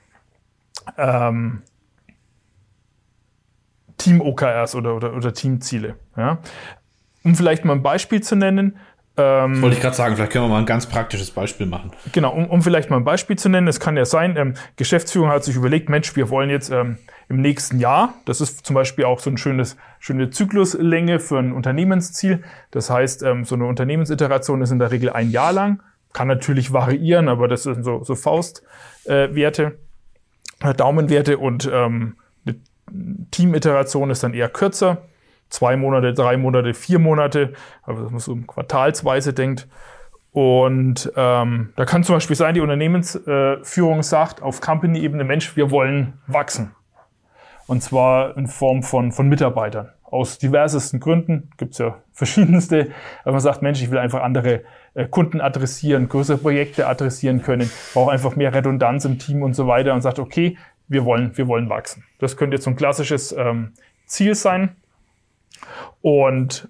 ähm, Team-OKRs oder, oder, oder Teamziele. Ja? Um vielleicht mal ein Beispiel zu nennen, ähm, wollte ich gerade sagen, vielleicht können wir mal ein ganz praktisches Beispiel machen. Genau, um, um vielleicht mal ein Beispiel zu nennen, es kann ja sein, ähm, Geschäftsführung hat sich überlegt, Mensch, wir wollen jetzt ähm, im nächsten Jahr, das ist zum Beispiel auch so ein schönes, schöne Zykluslänge für ein Unternehmensziel. Das heißt, ähm, so eine Unternehmensiteration ist in der Regel ein Jahr lang, kann natürlich variieren, aber das sind so, so Faustwerte, äh, Daumenwerte und ähm, eine Teamiteration ist dann eher kürzer zwei Monate, drei Monate, vier Monate, aber dass man so quartalsweise denkt. Und ähm, da kann zum Beispiel sein, die Unternehmensführung äh, sagt auf Company-Ebene, Mensch, wir wollen wachsen. Und zwar in Form von, von Mitarbeitern. Aus diversesten Gründen gibt's ja verschiedenste. Aber man sagt, Mensch, ich will einfach andere äh, Kunden adressieren, größere Projekte adressieren können, brauche einfach mehr Redundanz im Team und so weiter und sagt, okay, wir wollen, wir wollen wachsen. Das könnte jetzt so ein klassisches ähm, Ziel sein. Und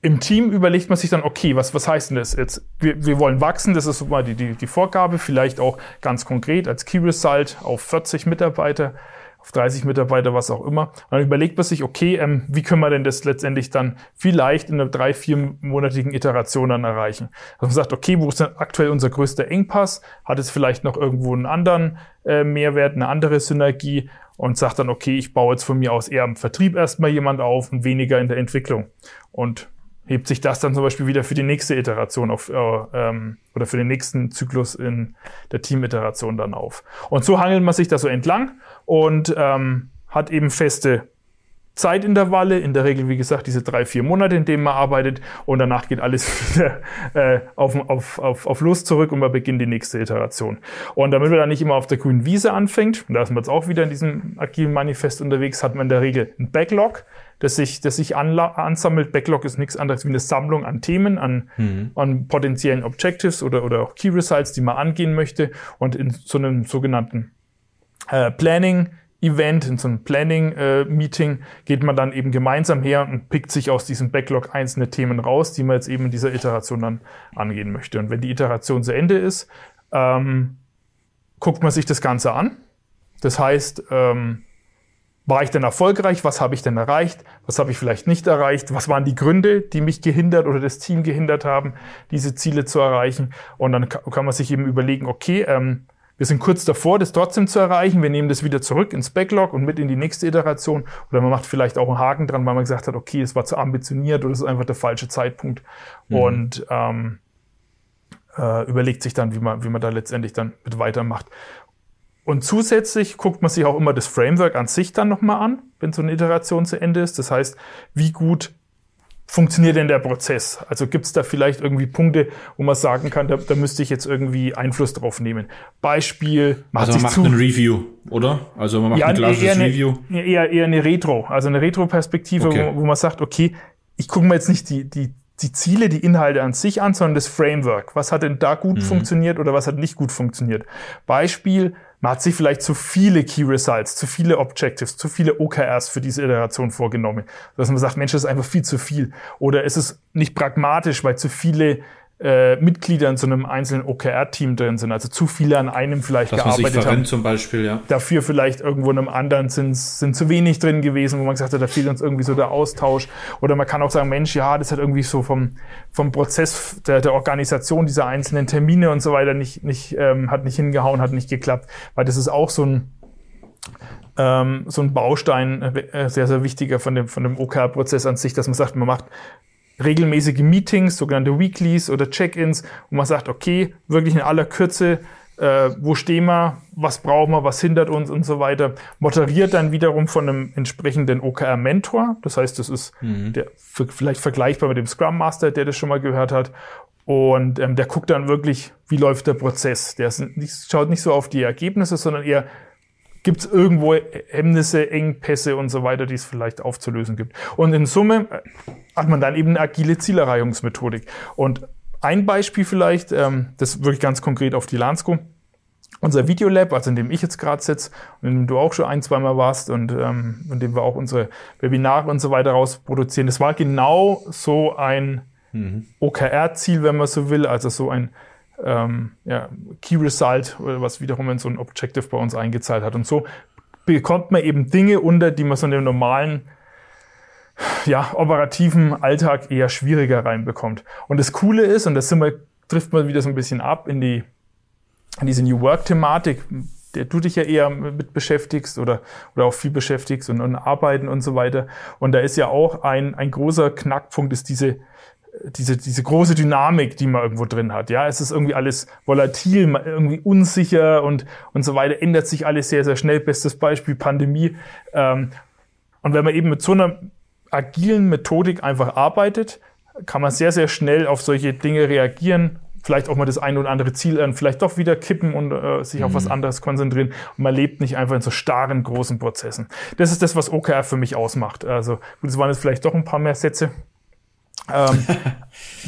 im Team überlegt man sich dann, okay, was, was heißt denn das jetzt? Wir, wir wollen wachsen, das ist mal die, die, die Vorgabe, vielleicht auch ganz konkret als Key Result auf 40 Mitarbeiter, auf 30 Mitarbeiter, was auch immer. Und dann überlegt man sich, okay, ähm, wie können wir denn das letztendlich dann vielleicht in einer drei, viermonatigen Iteration dann erreichen? Also man sagt, okay, wo ist denn aktuell unser größter Engpass? Hat es vielleicht noch irgendwo einen anderen äh, Mehrwert, eine andere Synergie? Und sagt dann, okay, ich baue jetzt von mir aus eher im Vertrieb erstmal jemand auf und weniger in der Entwicklung. Und hebt sich das dann zum Beispiel wieder für die nächste Iteration auf äh, ähm, oder für den nächsten Zyklus in der Team-Iteration dann auf. Und so hangelt man sich da so entlang und ähm, hat eben feste Zeitintervalle, in der Regel, wie gesagt, diese drei, vier Monate, in denen man arbeitet und danach geht alles wieder äh, auf, auf, auf, auf Lust zurück und man beginnt die nächste Iteration. Und damit man dann nicht immer auf der grünen Wiese anfängt, und da ist man jetzt auch wieder in diesem agilen Manifest unterwegs, hat man in der Regel ein Backlog, das sich, das sich ansammelt. Backlog ist nichts anderes wie eine Sammlung an Themen, an, mhm. an potenziellen Objectives oder, oder auch Key Results, die man angehen möchte. Und in so einem sogenannten äh, Planning Event, in so einem Planning-Meeting, äh, geht man dann eben gemeinsam her und pickt sich aus diesem Backlog einzelne Themen raus, die man jetzt eben in dieser Iteration dann angehen möchte. Und wenn die Iteration zu Ende ist, ähm, guckt man sich das Ganze an. Das heißt, ähm, war ich denn erfolgreich? Was habe ich denn erreicht? Was habe ich vielleicht nicht erreicht? Was waren die Gründe, die mich gehindert oder das Team gehindert haben, diese Ziele zu erreichen? Und dann kann man sich eben überlegen, okay, ähm, wir sind kurz davor, das trotzdem zu erreichen. Wir nehmen das wieder zurück ins Backlog und mit in die nächste Iteration. Oder man macht vielleicht auch einen Haken dran, weil man gesagt hat, okay, es war zu ambitioniert oder es ist einfach der falsche Zeitpunkt. Mhm. Und ähm, äh, überlegt sich dann, wie man, wie man da letztendlich dann mit weitermacht. Und zusätzlich guckt man sich auch immer das Framework an sich dann nochmal an, wenn so eine Iteration zu Ende ist. Das heißt, wie gut funktioniert denn der Prozess? Also gibt es da vielleicht irgendwie Punkte, wo man sagen kann, da, da müsste ich jetzt irgendwie Einfluss drauf nehmen. Beispiel, man also man macht ein Review, oder? Also man macht ja, ein klassisches eher Review. Eine, eher, eher eine Retro, also eine Retro-Perspektive, okay. wo, wo man sagt, okay, ich gucke mir jetzt nicht die, die, die Ziele, die Inhalte an sich an, sondern das Framework. Was hat denn da gut mhm. funktioniert oder was hat nicht gut funktioniert? Beispiel, man hat sich vielleicht zu viele Key Results, zu viele Objectives, zu viele OKRs für diese Iteration vorgenommen. Dass man sagt, Mensch, das ist einfach viel zu viel. Oder ist es nicht pragmatisch, weil zu viele äh, Mitglieder in so einem einzelnen OKR-Team drin sind, also zu viele an einem vielleicht Dass gearbeitet man sich haben. zum Beispiel, ja. Dafür vielleicht irgendwo in einem anderen sind, sind zu wenig drin gewesen, wo man gesagt hat, da fehlt uns irgendwie so der Austausch. Oder man kann auch sagen, Mensch, ja, das hat irgendwie so vom, vom Prozess der, der Organisation dieser einzelnen Termine und so weiter nicht, nicht, ähm, hat nicht hingehauen, hat nicht geklappt, weil das ist auch so ein, ähm, so ein Baustein, äh, sehr, sehr wichtiger von dem, von dem OKR-Prozess an sich, dass man sagt, man macht regelmäßige Meetings, sogenannte Weeklies oder Check-ins, wo man sagt, okay, wirklich in aller Kürze, äh, wo stehen wir, was brauchen wir, was hindert uns und so weiter. Moderiert dann wiederum von einem entsprechenden OKR-Mentor. Das heißt, das ist mhm. der, vielleicht vergleichbar mit dem Scrum Master, der das schon mal gehört hat. Und ähm, der guckt dann wirklich, wie läuft der Prozess. Der nicht, schaut nicht so auf die Ergebnisse, sondern eher, gibt es irgendwo Hemmnisse, Engpässe und so weiter, die es vielleicht aufzulösen gibt. Und in Summe äh, hat man dann eben eine agile Zielerreichungsmethodik. Und ein Beispiel vielleicht, ähm, das wirklich ganz konkret auf die Lansco. Unser Videolab, also in dem ich jetzt gerade sitze und in dem du auch schon ein, zweimal warst und ähm, in dem wir auch unsere Webinare und so weiter rausproduzieren, das war genau so ein mhm. OKR-Ziel, wenn man so will, also so ein ähm, ja, Key Result, was wiederum in so ein Objective bei uns eingezahlt hat. Und so bekommt man eben Dinge unter, die man so in dem normalen ja, operativen Alltag eher schwieriger reinbekommt. Und das Coole ist, und das wir, trifft man wieder so ein bisschen ab in die, in diese New Work-Thematik, der du dich ja eher mit beschäftigst oder, oder auch viel beschäftigst und, und arbeiten und so weiter. Und da ist ja auch ein, ein großer Knackpunkt, ist diese, diese, diese große Dynamik, die man irgendwo drin hat. Ja, es ist irgendwie alles volatil, irgendwie unsicher und, und so weiter, ändert sich alles sehr, sehr schnell. Bestes Beispiel Pandemie. Ähm, und wenn man eben mit so einer agilen Methodik einfach arbeitet, kann man sehr, sehr schnell auf solche Dinge reagieren, vielleicht auch mal das ein oder andere Ziel an, vielleicht doch wieder kippen und äh, sich mhm. auf was mhm. anderes konzentrieren. Und man lebt nicht einfach in so starren, großen Prozessen. Das ist das, was OKR für mich ausmacht. Also, gut, das waren jetzt vielleicht doch ein paar mehr Sätze. Ähm,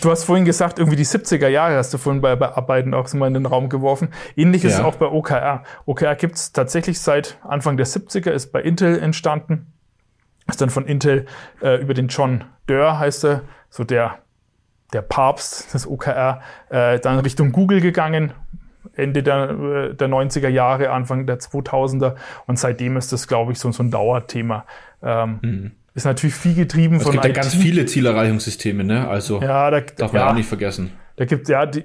du hast vorhin gesagt, irgendwie die 70er Jahre hast du vorhin bei, bei Arbeiten auch mal in den Raum geworfen. Ähnlich ist ja. es auch bei OKR. OKR gibt es tatsächlich seit Anfang der 70er, ist bei Intel entstanden. Ist dann von Intel äh, über den John Durr, heißt er, so der, der Papst des OKR, äh, dann Richtung Google gegangen. Ende der, äh, der 90er Jahre, Anfang der 2000er. Und seitdem ist das, glaube ich, so, so ein Dauerthema. Ähm, mhm. Ist natürlich viel getrieben es von Es gibt ja ganz viele Zielerreichungssysteme, ne? Also ja, da, darf man ja, auch nicht vergessen. Da gibt ja die,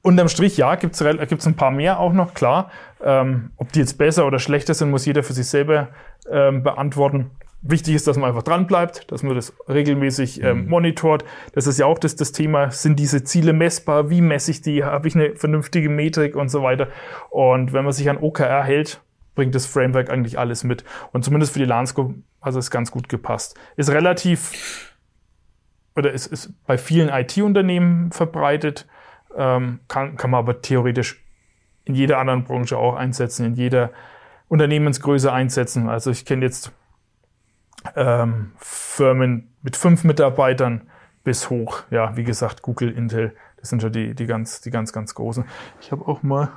unterm Strich, ja, gibt es ein paar mehr auch noch, klar. Ähm, ob die jetzt besser oder schlechter sind, muss jeder für sich selber ähm, beantworten. Wichtig ist, dass man einfach dran bleibt, dass man das regelmäßig ähm, mhm. monitort. Das ist ja auch das, das Thema, sind diese Ziele messbar? Wie messe ich die? Habe ich eine vernünftige Metrik und so weiter? Und wenn man sich an OKR hält, bringt das Framework eigentlich alles mit. Und zumindest für die Landscope hat es ganz gut gepasst. Ist relativ, oder ist, ist bei vielen IT-Unternehmen verbreitet, ähm, kann, kann man aber theoretisch in jeder anderen Branche auch einsetzen, in jeder Unternehmensgröße einsetzen. Also ich kenne jetzt ähm, Firmen mit fünf Mitarbeitern bis hoch. Ja, wie gesagt, Google, Intel, das sind schon die, die ganz, die ganz, ganz großen. Ich habe auch mal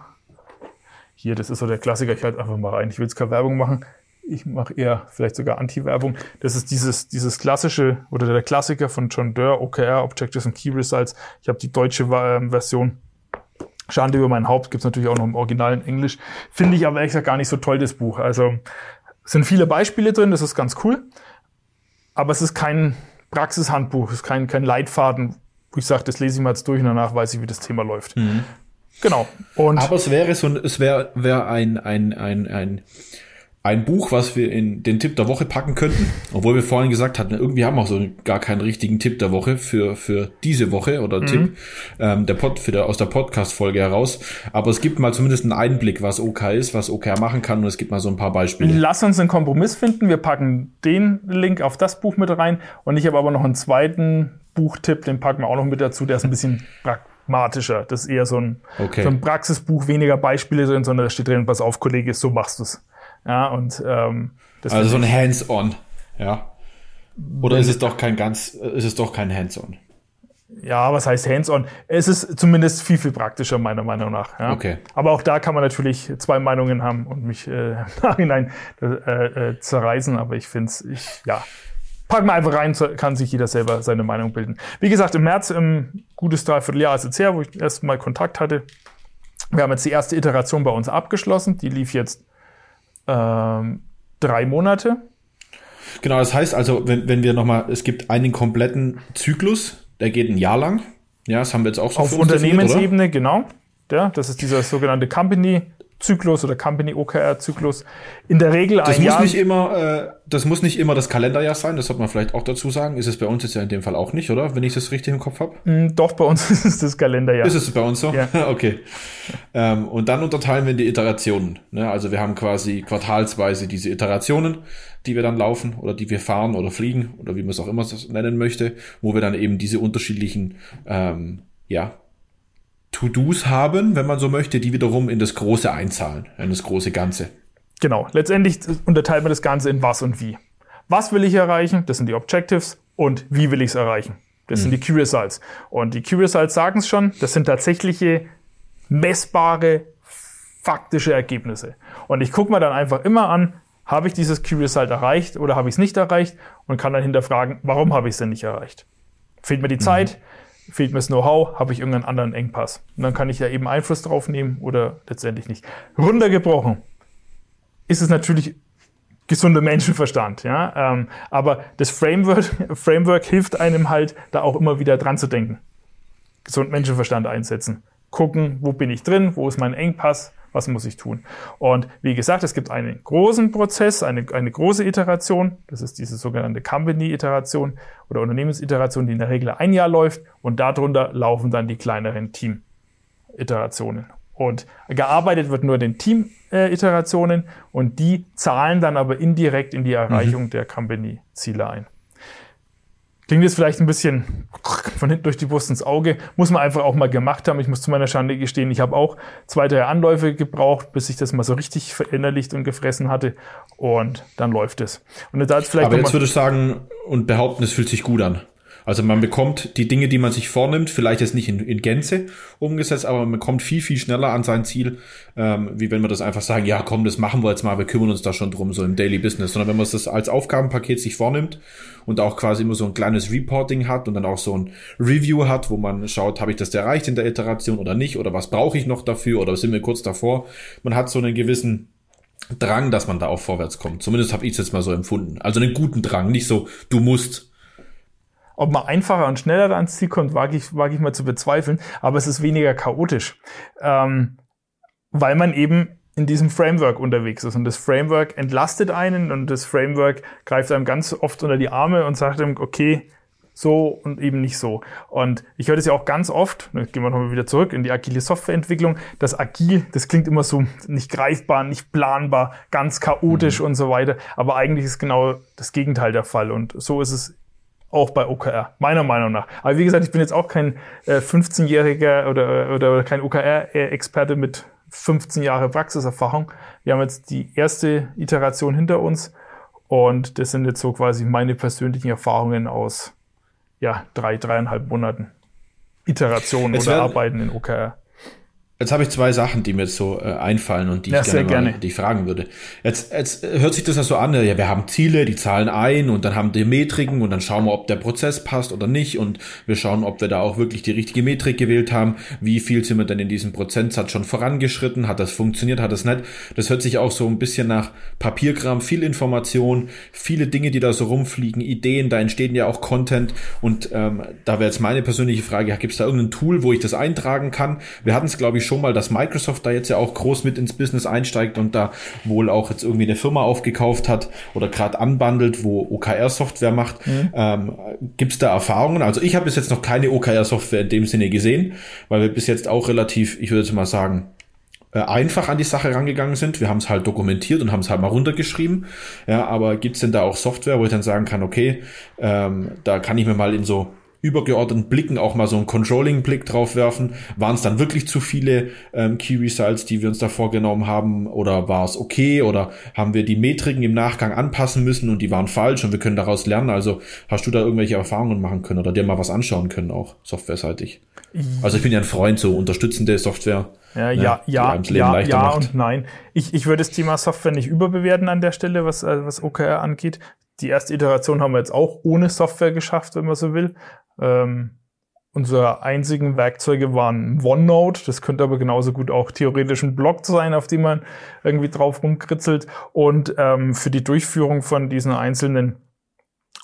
hier, das ist so der Klassiker, ich halte einfach mal rein. Ich will jetzt keine Werbung machen. Ich mache eher vielleicht sogar Anti-Werbung. Das ist dieses, dieses klassische oder der Klassiker von John Doerr, OKR, Objectives and Key Results. Ich habe die deutsche äh, Version. Schande über mein Haupt, gibt's natürlich auch noch im originalen Englisch. Finde ich aber ehrlich gesagt gar nicht so toll, das Buch. Also sind viele Beispiele drin, das ist ganz cool. Aber es ist kein Praxishandbuch, es ist kein, kein Leitfaden, wo ich sage, das lese ich mal jetzt durch und danach weiß ich, wie das Thema läuft. Mhm. Genau. Und Aber es wäre so, es wäre wär ein, ein, ein, ein ein Buch, was wir in den Tipp der Woche packen könnten, obwohl wir vorhin gesagt hatten, irgendwie haben wir auch so gar keinen richtigen Tipp der Woche für, für diese Woche oder mhm. Tipp ähm, der Pod, für der, aus der Podcast-Folge heraus. Aber es gibt mal zumindest einen Einblick, was OK ist, was OK machen kann und es gibt mal so ein paar Beispiele. Lass uns einen Kompromiss finden. Wir packen den Link auf das Buch mit rein und ich habe aber noch einen zweiten Buchtipp, den packen wir auch noch mit dazu, der ist ein bisschen pragmatischer. Das ist eher so ein, okay. so ein Praxisbuch, weniger Beispiele drin, sondern da steht drin, pass auf, Kollege, so machst du's. Ja, und ähm, also so ein Hands-on, ja. Oder ist es doch kein ganz, ist es doch kein Hands-on? Ja, was heißt Hands-on? Es ist zumindest viel, viel praktischer, meiner Meinung nach. Ja. Okay. Aber auch da kann man natürlich zwei Meinungen haben und mich äh, im Nachhinein äh, äh, zerreißen. Aber ich finde es, ich, ja, pack mal einfach rein, kann sich jeder selber seine Meinung bilden. Wie gesagt, im März, im gutes Dreivierteljahr ist jetzt her, wo ich erst mal Kontakt hatte. Wir haben jetzt die erste Iteration bei uns abgeschlossen. Die lief jetzt ähm, drei Monate. Genau, das heißt also, wenn, wenn wir nochmal, es gibt einen kompletten Zyklus, der geht ein Jahr lang. Ja, das haben wir jetzt auch so Auf Unternehmensebene, genau. Ja, das ist dieser sogenannte Company Zyklus oder Company OKR Zyklus in der Regel das ein muss Jahr. Nicht immer, äh, das muss nicht immer das Kalenderjahr sein, das sollte man vielleicht auch dazu sagen. Ist es bei uns jetzt ja in dem Fall auch nicht, oder? Wenn ich das richtig im Kopf habe? Mm, doch, bei uns ist es das Kalenderjahr. Ist es bei uns so? Ja. okay. Ähm, und dann unterteilen wir in die Iterationen. Ne? Also wir haben quasi quartalsweise diese Iterationen, die wir dann laufen oder die wir fahren oder fliegen oder wie man es auch immer nennen möchte, wo wir dann eben diese unterschiedlichen ähm, ja, To-Dos haben, wenn man so möchte, die wiederum in das Große einzahlen, in das große Ganze. Genau. Letztendlich unterteilt man das Ganze in was und wie. Was will ich erreichen? Das sind die Objectives. Und wie will ich es erreichen? Das mhm. sind die Key Results. Und die Key Results sagen es schon, das sind tatsächliche messbare, faktische Ergebnisse. Und ich gucke mir dann einfach immer an, habe ich dieses Key Result erreicht oder habe ich es nicht erreicht und kann dann hinterfragen, warum habe ich es denn nicht erreicht? Fehlt mir die mhm. Zeit? Fehlt mir das Know-how, habe ich irgendeinen anderen Engpass. Und dann kann ich ja eben Einfluss drauf nehmen oder letztendlich nicht. Runtergebrochen ist es natürlich gesunder Menschenverstand, ja. Ähm, aber das Framework, Framework hilft einem halt, da auch immer wieder dran zu denken. Gesund Menschenverstand einsetzen. Gucken, wo bin ich drin, wo ist mein Engpass, was muss ich tun? Und wie gesagt, es gibt einen großen Prozess, eine, eine große Iteration. Das ist diese sogenannte Company-Iteration oder Unternehmensiteration, die in der Regel ein Jahr läuft. Und darunter laufen dann die kleineren Team-Iterationen. Und gearbeitet wird nur den Team-Iterationen und die zahlen dann aber indirekt in die Erreichung mhm. der Company-Ziele ein. Klingt jetzt vielleicht ein bisschen von hinten durch die Brust ins Auge. Muss man einfach auch mal gemacht haben. Ich muss zu meiner Schande gestehen, ich habe auch zwei, drei Anläufe gebraucht, bis ich das mal so richtig verinnerlicht und gefressen hatte. Und dann läuft es. Und da vielleicht Aber jetzt würde ich sagen und behaupten, es fühlt sich gut an. Also man bekommt die Dinge, die man sich vornimmt, vielleicht jetzt nicht in, in Gänze umgesetzt, aber man kommt viel, viel schneller an sein Ziel, ähm, wie wenn wir das einfach sagen, ja komm, das machen wir jetzt mal, wir kümmern uns da schon drum, so im Daily Business. Sondern wenn man das als Aufgabenpaket sich vornimmt und auch quasi immer so ein kleines Reporting hat und dann auch so ein Review hat, wo man schaut, habe ich das erreicht in der Iteration oder nicht oder was brauche ich noch dafür oder sind wir kurz davor. Man hat so einen gewissen Drang, dass man da auch vorwärts kommt. Zumindest habe ich es jetzt mal so empfunden. Also einen guten Drang, nicht so, du musst, ob man einfacher und schneller ans Ziel kommt, wage ich, wage ich mal zu bezweifeln, aber es ist weniger chaotisch, ähm, weil man eben in diesem Framework unterwegs ist. Und das Framework entlastet einen und das Framework greift einem ganz oft unter die Arme und sagt einem, okay, so und eben nicht so. Und ich höre das ja auch ganz oft, gehen wir nochmal wieder zurück in die agile Softwareentwicklung, das agil, das klingt immer so nicht greifbar, nicht planbar, ganz chaotisch mhm. und so weiter. Aber eigentlich ist genau das Gegenteil der Fall. Und so ist es auch bei OKR, meiner Meinung nach. Aber wie gesagt, ich bin jetzt auch kein äh, 15-jähriger oder, oder, oder kein OKR-Experte mit 15 Jahre Praxiserfahrung. Wir haben jetzt die erste Iteration hinter uns und das sind jetzt so quasi meine persönlichen Erfahrungen aus ja, drei, dreieinhalb Monaten Iteration oder Arbeiten in OKR. Jetzt habe ich zwei Sachen, die mir jetzt so äh, einfallen und die ja, ich gerne, gerne. Mal, die fragen würde. Jetzt, jetzt hört sich das ja so an, ja, wir haben Ziele, die zahlen ein und dann haben wir Metriken und dann schauen wir, ob der Prozess passt oder nicht und wir schauen, ob wir da auch wirklich die richtige Metrik gewählt haben. Wie viel sind wir denn in diesem Prozentsatz schon vorangeschritten? Hat das funktioniert? Hat das nicht? Das hört sich auch so ein bisschen nach Papierkram, viel Information, viele Dinge, die da so rumfliegen, Ideen, da entstehen ja auch Content und ähm, da wäre jetzt meine persönliche Frage, gibt es da irgendein Tool, wo ich das eintragen kann? Wir hatten es, glaube ich, schon mal, dass Microsoft da jetzt ja auch groß mit ins Business einsteigt und da wohl auch jetzt irgendwie eine Firma aufgekauft hat oder gerade anbandelt, wo OKR-Software macht. Mhm. Ähm, Gibt es da Erfahrungen? Also ich habe bis jetzt noch keine OKR-Software in dem Sinne gesehen, weil wir bis jetzt auch relativ, ich würde jetzt mal sagen, äh, einfach an die Sache rangegangen sind. Wir haben es halt dokumentiert und haben es halt mal runtergeschrieben. Ja, aber gibt's denn da auch Software, wo ich dann sagen kann, okay, ähm, da kann ich mir mal in so übergeordneten Blicken auch mal so einen Controlling-Blick drauf werfen. Waren es dann wirklich zu viele ähm, Key Results, die wir uns da vorgenommen haben? Oder war es okay? Oder haben wir die Metriken im Nachgang anpassen müssen und die waren falsch und wir können daraus lernen? Also hast du da irgendwelche Erfahrungen machen können oder dir mal was anschauen können, auch softwareseitig? Also ich bin ja ein Freund, so unterstützende Software. Ja, ne, ja, ja, ja, ja macht. und nein. Ich, ich würde das Thema Software nicht überbewerten an der Stelle, was, äh, was OKR angeht. Die erste Iteration haben wir jetzt auch ohne Software geschafft, wenn man so will. Ähm, unsere einzigen Werkzeuge waren OneNote. Das könnte aber genauso gut auch theoretisch ein Blog sein, auf dem man irgendwie drauf rumkritzelt. Und ähm, für die Durchführung von diesen einzelnen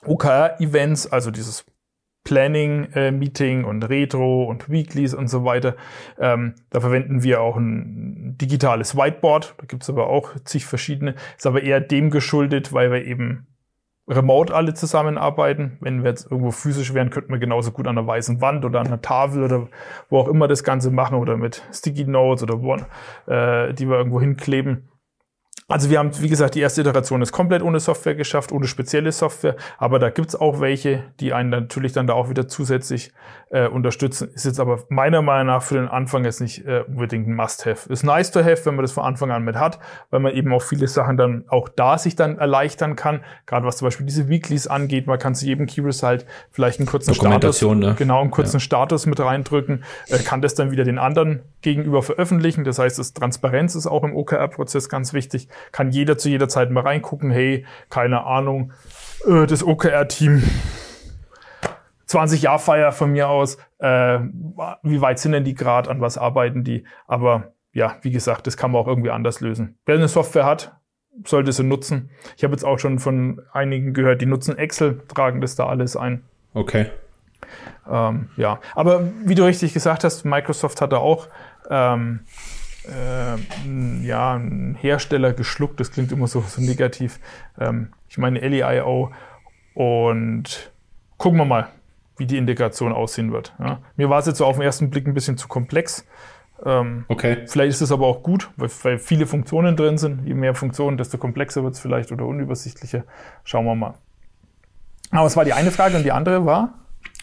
OKR-Events, also dieses Planning-Meeting äh, und Retro und Weeklies und so weiter. Ähm, da verwenden wir auch ein digitales Whiteboard. Da gibt's aber auch zig verschiedene. Ist aber eher dem geschuldet, weil wir eben remote alle zusammenarbeiten. Wenn wir jetzt irgendwo physisch wären, könnten wir genauso gut an einer weißen Wand oder an einer Tafel oder wo auch immer das Ganze machen oder mit Sticky Notes oder One, äh, die wir irgendwo hinkleben. Also wir haben, wie gesagt, die erste Iteration ist komplett ohne Software geschafft, ohne spezielle Software, aber da gibt's auch welche, die einen natürlich dann da auch wieder zusätzlich äh, unterstützen. Ist jetzt aber meiner Meinung nach für den Anfang jetzt nicht äh, unbedingt ein Must-Have. Ist nice to have, wenn man das von Anfang an mit hat, weil man eben auch viele Sachen dann auch da sich dann erleichtern kann. Gerade was zum Beispiel diese Weeklies angeht, man kann zu jedem Key Result vielleicht einen kurzen Status, ne? genau, einen kurzen ja. Status mit reindrücken, äh, kann das dann wieder den anderen gegenüber veröffentlichen. Das heißt, das Transparenz ist auch im OKR-Prozess ganz wichtig kann jeder zu jeder Zeit mal reingucken, hey, keine Ahnung, äh, das OKR-Team 20 Jahr Feier von mir aus, äh, wie weit sind denn die gerade, an was arbeiten die? Aber ja, wie gesagt, das kann man auch irgendwie anders lösen. Wer eine Software hat, sollte sie nutzen. Ich habe jetzt auch schon von einigen gehört, die nutzen Excel, tragen das da alles ein. Okay. Ähm, ja, aber wie du richtig gesagt hast, Microsoft hat da auch ähm, äh, ja, ein Hersteller geschluckt. Das klingt immer so, so negativ. Ähm, ich meine LEIO und gucken wir mal, wie die Integration aussehen wird. Ja. Mir war es jetzt so auf den ersten Blick ein bisschen zu komplex. Ähm, okay. Vielleicht ist es aber auch gut, weil, weil, viele Funktionen drin sind. Je mehr Funktionen, desto komplexer wird es vielleicht oder unübersichtlicher. Schauen wir mal. Aber es war die eine Frage und die andere war?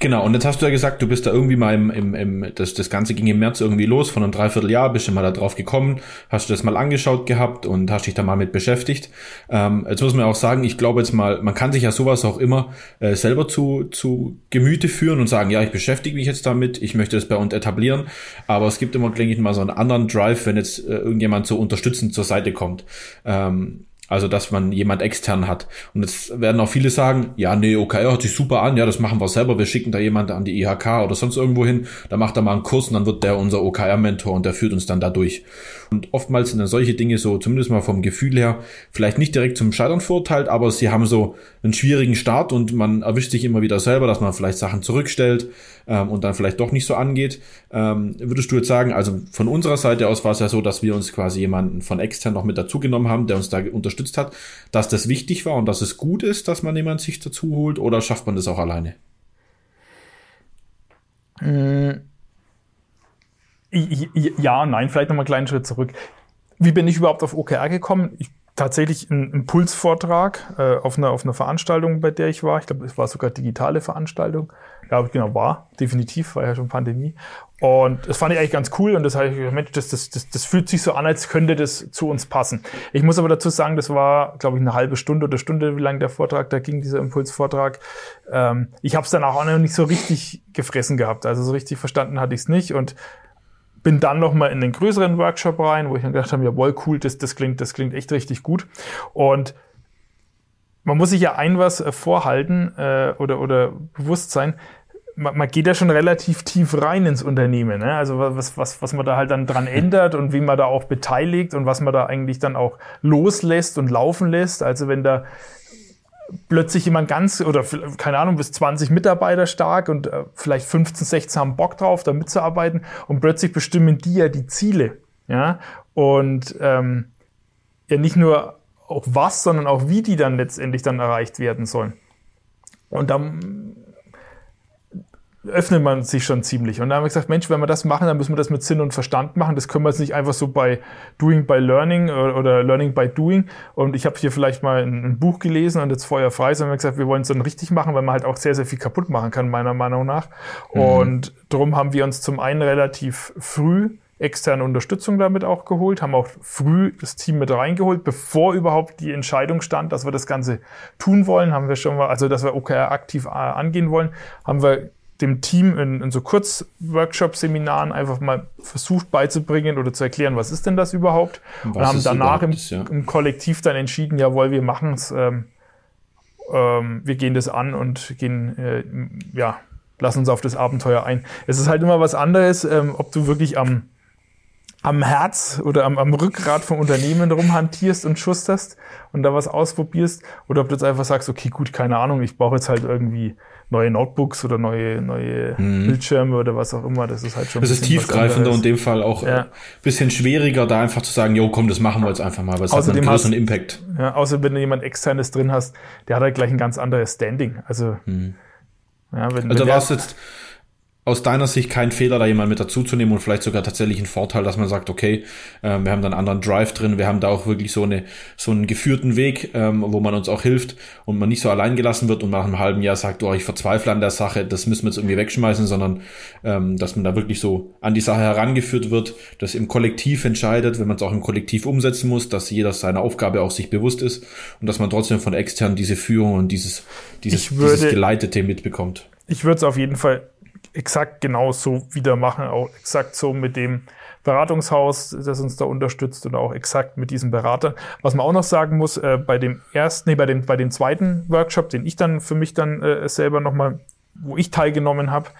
Genau, und jetzt hast du ja gesagt, du bist da irgendwie mal im, im, im das, das Ganze ging im März irgendwie los, von einem Dreivierteljahr bist du mal da drauf gekommen, hast du das mal angeschaut gehabt und hast dich da mal mit beschäftigt. Ähm, jetzt muss man auch sagen, ich glaube jetzt mal, man kann sich ja sowas auch immer äh, selber zu, zu Gemüte führen und sagen, ja, ich beschäftige mich jetzt damit, ich möchte das bei uns etablieren, aber es gibt immer, denke ich mal, so einen anderen Drive, wenn jetzt äh, irgendjemand so unterstützend zur Seite kommt. Ähm, also, dass man jemand extern hat. Und jetzt werden auch viele sagen, ja, nee, OKR hört sich super an, ja, das machen wir selber, wir schicken da jemanden an die IHK oder sonst irgendwo hin, da macht er mal einen Kurs und dann wird der unser OKR-Mentor und der führt uns dann da durch. Und oftmals sind dann solche Dinge so, zumindest mal vom Gefühl her, vielleicht nicht direkt zum Scheitern verurteilt, aber sie haben so einen schwierigen Start und man erwischt sich immer wieder selber, dass man vielleicht Sachen zurückstellt ähm, und dann vielleicht doch nicht so angeht. Ähm, würdest du jetzt sagen, also von unserer Seite aus war es ja so, dass wir uns quasi jemanden von extern noch mit dazugenommen haben, der uns da unterstützt hat, dass das wichtig war und dass es gut ist, dass man jemanden sich dazu holt oder schafft man das auch alleine? Mmh ja, nein, vielleicht nochmal einen kleinen Schritt zurück. Wie bin ich überhaupt auf OKR gekommen? Ich, tatsächlich ein Impulsvortrag äh, auf, einer, auf einer Veranstaltung, bei der ich war. Ich glaube, es war sogar digitale Veranstaltung. Ja, genau, war. Definitiv, war ja schon Pandemie. Und das fand ich eigentlich ganz cool und das habe ich gesagt, Mensch, das, das, das, das fühlt sich so an, als könnte das zu uns passen. Ich muss aber dazu sagen, das war, glaube ich, eine halbe Stunde oder Stunde, wie lang der Vortrag, da ging dieser Impulsvortrag. Ähm, ich habe es dann auch noch nicht so richtig gefressen gehabt. Also so richtig verstanden hatte ich es nicht und bin dann noch mal in den größeren Workshop rein, wo ich dann gedacht habe, jawohl, cool, das, das klingt, das klingt echt richtig gut. Und man muss sich ja ein was äh, vorhalten äh, oder, oder bewusst sein. Man, man geht ja schon relativ tief rein ins Unternehmen. Ne? Also was, was, was man da halt dann dran ändert und wie man da auch beteiligt und was man da eigentlich dann auch loslässt und laufen lässt. Also wenn da plötzlich jemand ganz oder keine Ahnung bis 20 Mitarbeiter stark und äh, vielleicht 15, 16 haben Bock drauf, da mitzuarbeiten und plötzlich bestimmen die ja die Ziele, ja und ähm, ja nicht nur auch was, sondern auch wie die dann letztendlich dann erreicht werden sollen. Und dann öffnet man sich schon ziemlich. Und da haben wir gesagt, Mensch, wenn wir das machen, dann müssen wir das mit Sinn und Verstand machen. Das können wir jetzt nicht einfach so bei Doing by Learning oder Learning by Doing. Und ich habe hier vielleicht mal ein, Buch gelesen und jetzt Feuer frei, sondern wir haben gesagt, wir wollen es dann richtig machen, weil man halt auch sehr, sehr viel kaputt machen kann, meiner Meinung nach. Mhm. Und darum haben wir uns zum einen relativ früh externe Unterstützung damit auch geholt, haben auch früh das Team mit reingeholt, bevor überhaupt die Entscheidung stand, dass wir das Ganze tun wollen, haben wir schon mal, also dass wir OKR aktiv äh, angehen wollen, haben wir dem Team in, in so Kurzworkshop-Seminaren einfach mal versucht beizubringen oder zu erklären, was ist denn das überhaupt? Was und haben danach im, ja. im, Kollektiv dann entschieden, jawohl, wir machen es, ähm, ähm, wir gehen das an und gehen, äh, ja, lassen uns auf das Abenteuer ein. Es ist halt immer was anderes, ähm, ob du wirklich am am Herz oder am, am Rückgrat vom Unternehmen rumhantierst und schusterst und da was ausprobierst oder ob du jetzt einfach sagst, okay, gut, keine Ahnung, ich brauche jetzt halt irgendwie neue Notebooks oder neue, neue mhm. Bildschirme oder was auch immer. Das ist halt schon. Das ist tiefgreifender und in dem Fall auch ja. bisschen schwieriger, da einfach zu sagen, jo, komm, das machen wir jetzt einfach mal, weil es hat einen größeren hast, Impact. Ja, außer wenn du jemand externes drin hast, der hat halt gleich ein ganz anderes Standing. Also, mhm. ja, wenn, also wenn war es jetzt aus deiner Sicht kein Fehler, da jemand mit dazuzunehmen und vielleicht sogar tatsächlich ein Vorteil, dass man sagt, okay, ähm, wir haben da einen anderen Drive drin, wir haben da auch wirklich so eine so einen geführten Weg, ähm, wo man uns auch hilft und man nicht so allein gelassen wird und nach einem halben Jahr sagt, oh, ich verzweifle an der Sache, das müssen wir jetzt irgendwie wegschmeißen, sondern ähm, dass man da wirklich so an die Sache herangeführt wird, das im Kollektiv entscheidet, wenn man es auch im Kollektiv umsetzen muss, dass jeder seiner Aufgabe auch sich bewusst ist und dass man trotzdem von extern diese Führung und dieses dieses, würde, dieses Geleitete mitbekommt. Ich würde es auf jeden Fall exakt genau so wieder machen, auch exakt so mit dem Beratungshaus, das uns da unterstützt und auch exakt mit diesem Berater. Was man auch noch sagen muss, äh, bei dem ersten, nee, bei dem, bei dem zweiten Workshop, den ich dann für mich dann äh, selber nochmal, wo ich teilgenommen habe,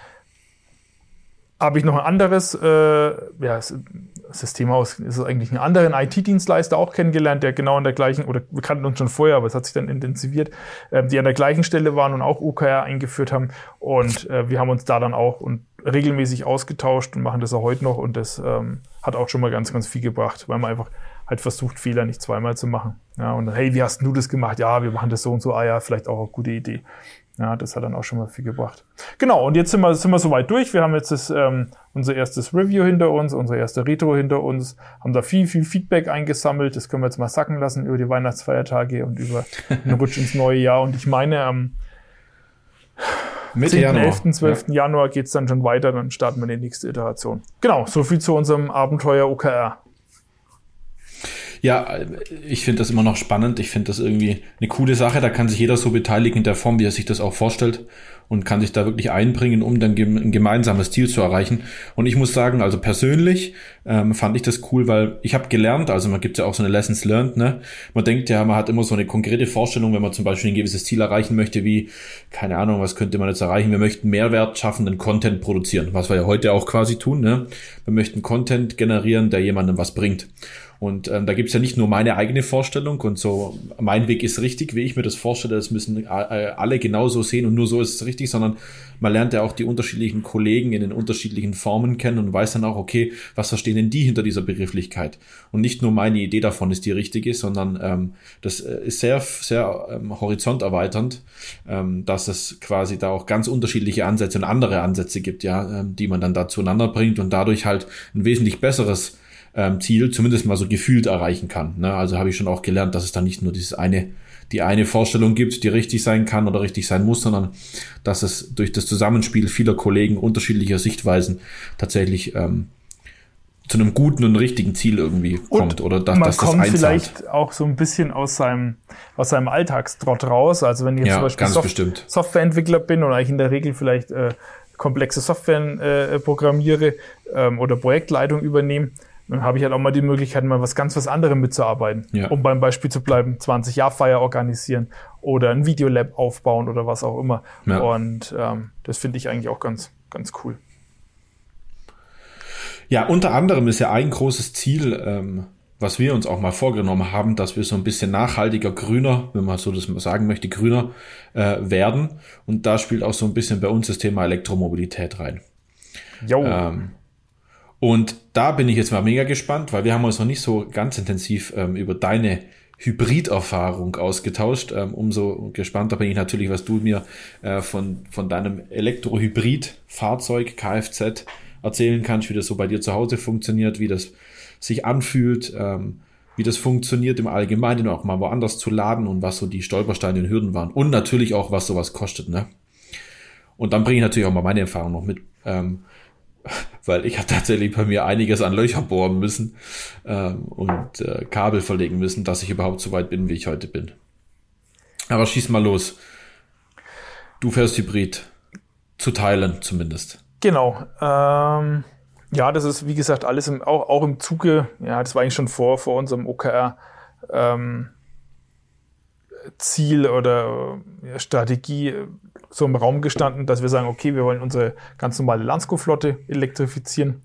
habe ich noch ein anderes, äh, ja, Systemhaus ist eigentlich einen anderen IT-Dienstleister auch kennengelernt, der genau an der gleichen, oder wir kannten uns schon vorher, aber es hat sich dann intensiviert, äh, die an der gleichen Stelle waren und auch OKR eingeführt haben. Und äh, wir haben uns da dann auch und regelmäßig ausgetauscht und machen das auch heute noch. Und das ähm, hat auch schon mal ganz, ganz viel gebracht, weil man einfach halt versucht, Fehler nicht zweimal zu machen. Ja, und dann, hey, wie hast du das gemacht? Ja, wir machen das so und so. Ah ja, vielleicht auch eine gute Idee. Ja, das hat dann auch schon mal viel gebracht. Genau, und jetzt sind wir, sind wir soweit durch. Wir haben jetzt das, ähm, unser erstes Review hinter uns, unsere erste Retro hinter uns, haben da viel, viel Feedback eingesammelt. Das können wir jetzt mal sacken lassen über die Weihnachtsfeiertage und über den Rutsch ins neue Jahr. Und ich meine, ähm, Mitte 10., Januar. 11., 12. Ja. Januar geht's dann schon weiter, dann starten wir die nächste Iteration. Genau, so viel zu unserem Abenteuer OKR. Ja, ich finde das immer noch spannend. Ich finde das irgendwie eine coole Sache. Da kann sich jeder so beteiligen in der Form, wie er sich das auch vorstellt und kann sich da wirklich einbringen, um dann ein gemeinsames Ziel zu erreichen. Und ich muss sagen, also persönlich ähm, fand ich das cool, weil ich habe gelernt, also man gibt ja auch so eine Lessons learned, ne? Man denkt ja, man hat immer so eine konkrete Vorstellung, wenn man zum Beispiel ein gewisses Ziel erreichen möchte, wie, keine Ahnung, was könnte man jetzt erreichen? Wir möchten Mehrwert schaffenden Content produzieren, was wir ja heute auch quasi tun, ne? Wir möchten Content generieren, der jemandem was bringt. Und ähm, da gibt's ja nicht nur meine eigene Vorstellung und so, mein Weg ist richtig, wie ich mir das vorstelle, das müssen äh, alle genauso sehen und nur so ist es richtig, sondern man lernt ja auch die unterschiedlichen Kollegen in den unterschiedlichen Formen kennen und weiß dann auch, okay, was verstehen denn die hinter dieser Begrifflichkeit? Und nicht nur meine Idee davon ist die richtige, sondern ähm, das äh, ist sehr, sehr ähm, horizonterweiternd, ähm, dass es quasi da auch ganz unterschiedliche Ansätze und andere Ansätze gibt, ja, ähm, die man dann da zueinander bringt und dadurch halt ein wesentlich besseres ähm, Ziel zumindest mal so gefühlt erreichen kann. Ne? Also habe ich schon auch gelernt, dass es dann nicht nur dieses eine, die eine Vorstellung gibt, die richtig sein kann oder richtig sein muss, sondern dass es durch das Zusammenspiel vieler Kollegen unterschiedlicher Sichtweisen tatsächlich ähm, zu einem guten und richtigen Ziel irgendwie kommt und oder dass, man dass das kommt vielleicht auch so ein bisschen aus seinem aus seinem Alltagstrott raus. Also wenn ich jetzt ja, zum Beispiel Soft Softwareentwickler bin oder ich in der Regel vielleicht äh, komplexe Software äh, programmiere ähm, oder Projektleitung übernehme, dann habe ich halt auch mal die Möglichkeit, mal was ganz was anderem mitzuarbeiten. Ja. Um beim Beispiel zu bleiben, 20 Jahr Feier organisieren oder ein Videolab aufbauen oder was auch immer. Ja. Und ähm, das finde ich eigentlich auch ganz, ganz cool. Ja, unter anderem ist ja ein großes Ziel, ähm, was wir uns auch mal vorgenommen haben, dass wir so ein bisschen nachhaltiger, grüner, wenn man so das sagen möchte, grüner äh, werden. Und da spielt auch so ein bisschen bei uns das Thema Elektromobilität rein. Jo. Ähm, und da bin ich jetzt mal mega gespannt, weil wir haben uns noch nicht so ganz intensiv ähm, über deine Hybriderfahrung ausgetauscht. Ähm, umso gespannter bin ich natürlich, was du mir äh, von, von deinem Elektrohybrid-Fahrzeug Kfz erzählen kannst, wie das so bei dir zu Hause funktioniert, wie das sich anfühlt, ähm, wie das funktioniert im Allgemeinen, auch mal woanders zu laden und was so die Stolpersteine und Hürden waren. Und natürlich auch, was sowas kostet. Ne? Und dann bringe ich natürlich auch mal meine Erfahrung noch mit. Ähm, weil ich habe tatsächlich bei mir einiges an Löcher bohren müssen ähm, und äh, Kabel verlegen müssen, dass ich überhaupt so weit bin, wie ich heute bin. Aber schieß mal los. Du fährst Hybrid. Zu teilen zumindest. Genau. Ähm, ja, das ist wie gesagt alles im, auch, auch im Zuge, ja, das war eigentlich schon vor, vor unserem OKR. Ähm, Ziel oder ja, Strategie so im Raum gestanden, dass wir sagen, okay, wir wollen unsere ganz normale Landsco-Flotte elektrifizieren.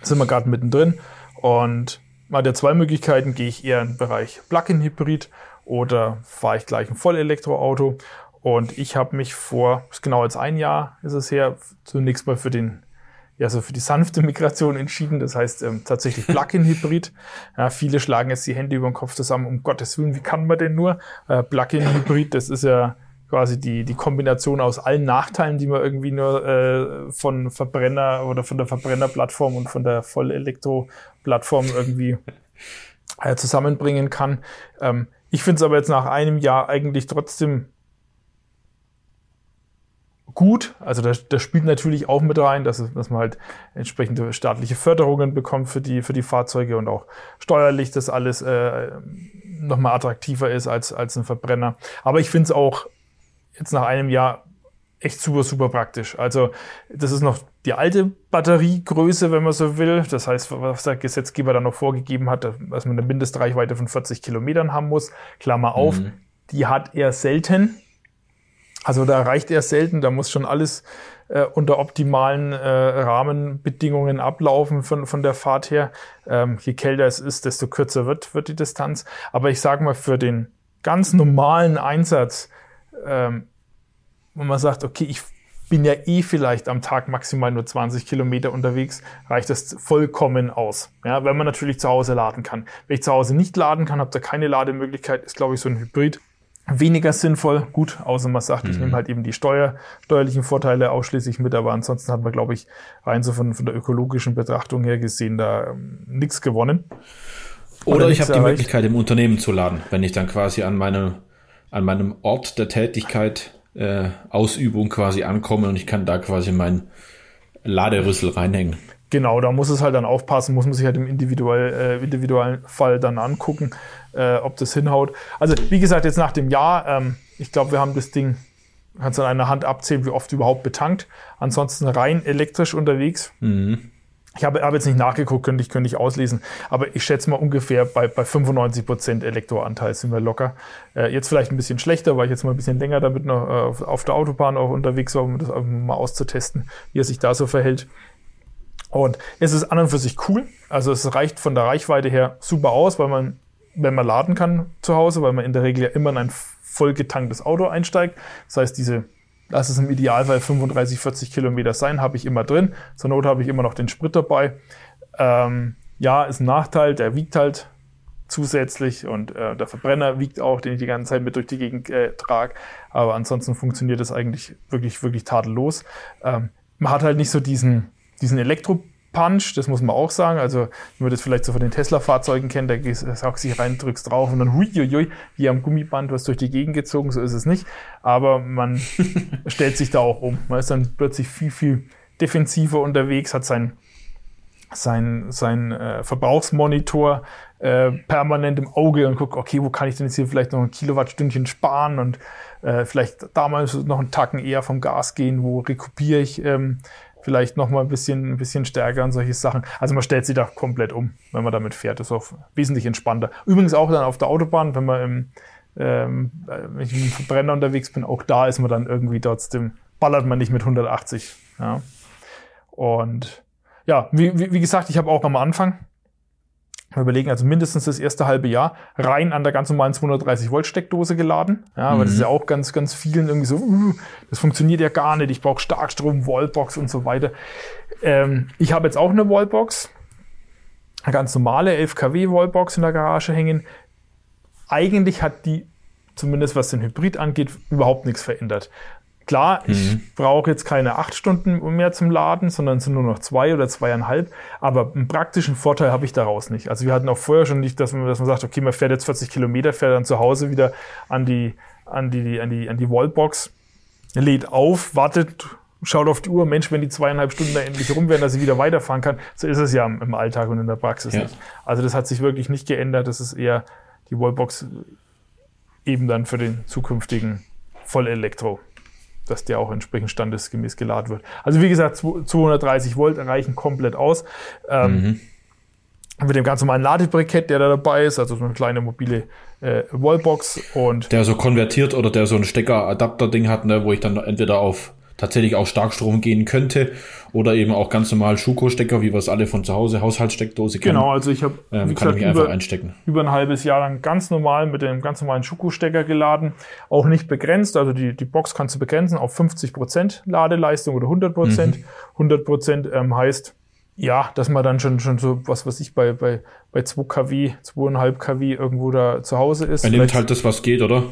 Da sind wir gerade mittendrin. Und mal der zwei Möglichkeiten, gehe ich eher im Bereich Plug-in-Hybrid oder fahre ich gleich ein Vollelektroauto. Und ich habe mich vor, genau jetzt ein Jahr ist es her, zunächst mal für den ja, so für die sanfte Migration entschieden. Das heißt ähm, tatsächlich Plug-in-Hybrid. Ja, viele schlagen jetzt die Hände über den Kopf zusammen. Um Gottes Willen, wie kann man denn nur? Äh, Plug-in-Hybrid, das ist ja quasi die, die Kombination aus allen Nachteilen, die man irgendwie nur äh, von Verbrenner oder von der Verbrennerplattform und von der Vollelektro-Plattform irgendwie äh, zusammenbringen kann. Ähm, ich finde es aber jetzt nach einem Jahr eigentlich trotzdem gut. Also da, das spielt natürlich auch mit rein, dass, dass man halt entsprechende staatliche Förderungen bekommt für die, für die Fahrzeuge und auch steuerlich das alles äh, nochmal attraktiver ist als, als ein Verbrenner. Aber ich finde es auch jetzt nach einem Jahr echt super, super praktisch. Also das ist noch die alte Batteriegröße, wenn man so will. Das heißt, was der Gesetzgeber dann noch vorgegeben hat, dass man eine Mindestreichweite von 40 Kilometern haben muss. Klammer auf, mhm. die hat er selten. Also da reicht er selten, da muss schon alles äh, unter optimalen äh, Rahmenbedingungen ablaufen von, von der Fahrt her. Ähm, je kälter es ist, desto kürzer wird, wird die Distanz. Aber ich sage mal, für den ganz normalen Einsatz ähm, wo man sagt, okay, ich bin ja eh vielleicht am Tag maximal nur 20 Kilometer unterwegs, reicht das vollkommen aus. Ja, wenn man natürlich zu Hause laden kann. Wenn ich zu Hause nicht laden kann, habt ihr keine Lademöglichkeit, ist glaube ich so ein Hybrid weniger sinnvoll. Gut, außer man sagt, mhm. ich nehme halt eben die Steuer, steuerlichen Vorteile ausschließlich mit, aber ansonsten hat man, glaube ich, rein so von, von der ökologischen Betrachtung her gesehen, da ähm, nichts gewonnen. Oder, Oder ich habe die Möglichkeit, im Unternehmen zu laden, wenn ich dann quasi an meine an meinem Ort der Tätigkeit äh, Ausübung quasi ankommen und ich kann da quasi mein Laderüssel reinhängen. Genau, da muss es halt dann aufpassen, muss man sich halt im individuell, äh, individuellen Fall dann angucken, äh, ob das hinhaut. Also wie gesagt, jetzt nach dem Jahr, ähm, ich glaube, wir haben das Ding, kannst du an einer Hand abzählen, wie oft überhaupt betankt. Ansonsten rein elektrisch unterwegs. Mhm. Ich habe, habe jetzt nicht nachgeguckt, könnte ich, könnte ich auslesen, aber ich schätze mal ungefähr bei, bei 95% Elektroanteil sind wir locker. Äh, jetzt vielleicht ein bisschen schlechter, weil ich jetzt mal ein bisschen länger damit noch äh, auf, auf, der Autobahn auch unterwegs war, um das mal auszutesten, wie er sich da so verhält. Und es ist an und für sich cool. Also es reicht von der Reichweite her super aus, weil man, wenn man laden kann zu Hause, weil man in der Regel ja immer in ein vollgetanktes Auto einsteigt. Das heißt, diese lass es im Idealfall 35, 40 Kilometer sein, habe ich immer drin. Zur Not habe ich immer noch den Sprit dabei. Ähm, ja, ist ein Nachteil, der wiegt halt zusätzlich und äh, der Verbrenner wiegt auch, den ich die ganze Zeit mit durch die Gegend äh, trage. Aber ansonsten funktioniert das eigentlich wirklich, wirklich tadellos. Ähm, man hat halt nicht so diesen, diesen Elektro- Punch, das muss man auch sagen. Also, wenn man das vielleicht so von den Tesla-Fahrzeugen kennt, da saugst du rein, drückst drauf und dann huiuiui, wie am Gummiband was durch die Gegend gezogen, so ist es nicht. Aber man stellt sich da auch um. Man ist dann plötzlich viel, viel defensiver unterwegs, hat sein, sein, sein äh, Verbrauchsmonitor äh, permanent im Auge und guckt, okay, wo kann ich denn jetzt hier vielleicht noch ein Kilowattstündchen sparen und äh, vielleicht damals noch einen Tacken eher vom Gas gehen, wo rekupiere ich ähm, vielleicht noch mal ein bisschen, ein bisschen stärker und solche Sachen. Also man stellt sich da komplett um, wenn man damit fährt. Das ist auch wesentlich entspannter. Übrigens auch dann auf der Autobahn, wenn man im, ähm, wenn ich mit Verbrenner unterwegs bin, auch da ist man dann irgendwie trotzdem, ballert man nicht mit 180. Ja. Und ja, wie, wie, wie gesagt, ich habe auch am Anfang wir überlegen also mindestens das erste halbe Jahr rein an der ganz normalen 230 Volt Steckdose geladen. Ja, mhm. das ist ja auch ganz, ganz vielen irgendwie so, uh, das funktioniert ja gar nicht. Ich brauche Starkstrom, Wallbox und so weiter. Ähm, ich habe jetzt auch eine Wallbox, eine ganz normale 11 kW Wallbox in der Garage hängen. Eigentlich hat die zumindest was den Hybrid angeht, überhaupt nichts verändert. Klar, mhm. ich brauche jetzt keine acht Stunden mehr zum Laden, sondern es sind nur noch zwei oder zweieinhalb. Aber einen praktischen Vorteil habe ich daraus nicht. Also wir hatten auch vorher schon nicht, dass man, dass man sagt, okay, man fährt jetzt 40 Kilometer, fährt dann zu Hause wieder an die, an die, an die, an die Wallbox, lädt auf, wartet, schaut auf die Uhr, Mensch, wenn die zweieinhalb Stunden da endlich rum wären, dass ich wieder weiterfahren kann. So ist es ja im, Alltag und in der Praxis ja. nicht. Also das hat sich wirklich nicht geändert. Das ist eher die Wallbox eben dann für den zukünftigen Vollelektro dass der auch entsprechend standesgemäß geladen wird. Also wie gesagt, 230 Volt reichen komplett aus. Ähm, mhm. Mit dem ganz normalen Ladebrikett, der da dabei ist, also so eine kleine mobile äh, Wallbox und. Der so konvertiert oder der so ein Stecker-Adapter-Ding hat, ne, wo ich dann entweder auf tatsächlich auch Starkstrom gehen könnte oder eben auch ganz normal Schuko-Stecker, wie wir es alle von zu Hause, Haushaltssteckdose kennen. Genau, also ich habe ähm, kann ich über, einstecken. über ein halbes Jahr lang ganz normal mit dem ganz normalen Schuko-Stecker geladen, auch nicht begrenzt, also die, die Box kannst du begrenzen auf 50 Prozent Ladeleistung oder 100%. Prozent. Mhm. 100 Prozent ähm, heißt, ja, dass man dann schon, schon so, was weiß ich, bei, bei, bei 2 kW, 2,5 kW irgendwo da zu Hause ist. Er nimmt halt das, was geht, oder?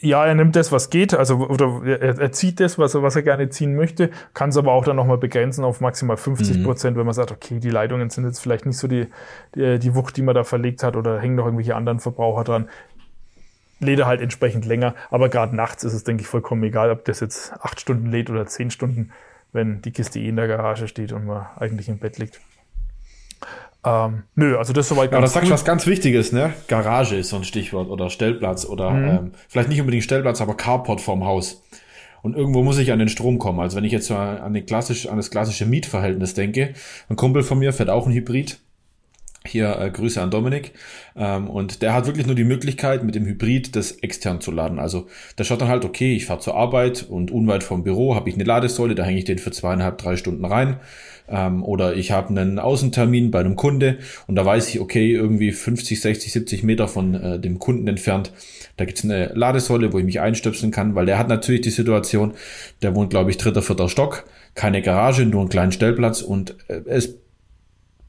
Ja, er nimmt das, was geht, also oder er, er zieht das, was er, was er gerne ziehen möchte, kann es aber auch dann nochmal begrenzen auf maximal 50 Prozent, mhm. wenn man sagt, okay, die Leitungen sind jetzt vielleicht nicht so die, die, die Wucht, die man da verlegt hat oder hängen noch irgendwelche anderen Verbraucher dran. Lädt halt entsprechend länger, aber gerade nachts ist es, denke ich, vollkommen egal, ob das jetzt acht Stunden lädt oder zehn Stunden, wenn die Kiste eh in der Garage steht und man eigentlich im Bett liegt. Ähm, nö, also das ist soweit ganz Aber das sagst du was ganz Wichtiges, ne? Garage ist so ein Stichwort oder Stellplatz oder mhm. ähm, vielleicht nicht unbedingt Stellplatz, aber Carport vorm Haus. Und irgendwo muss ich an den Strom kommen. Also wenn ich jetzt so an, den klassisch, an das klassische Mietverhältnis denke, ein Kumpel von mir fährt auch ein Hybrid. Hier äh, Grüße an Dominik. Ähm, und der hat wirklich nur die Möglichkeit, mit dem Hybrid das extern zu laden. Also der schaut dann halt, okay, ich fahre zur Arbeit und unweit vom Büro habe ich eine Ladesäule, da hänge ich den für zweieinhalb, drei Stunden rein ähm, oder ich habe einen Außentermin bei einem Kunde und da weiß ich, okay, irgendwie 50, 60, 70 Meter von äh, dem Kunden entfernt, da gibt's eine Ladesäule, wo ich mich einstöpseln kann, weil der hat natürlich die Situation, der wohnt, glaube ich, dritter, vierter Stock, keine Garage, nur einen kleinen Stellplatz und äh, es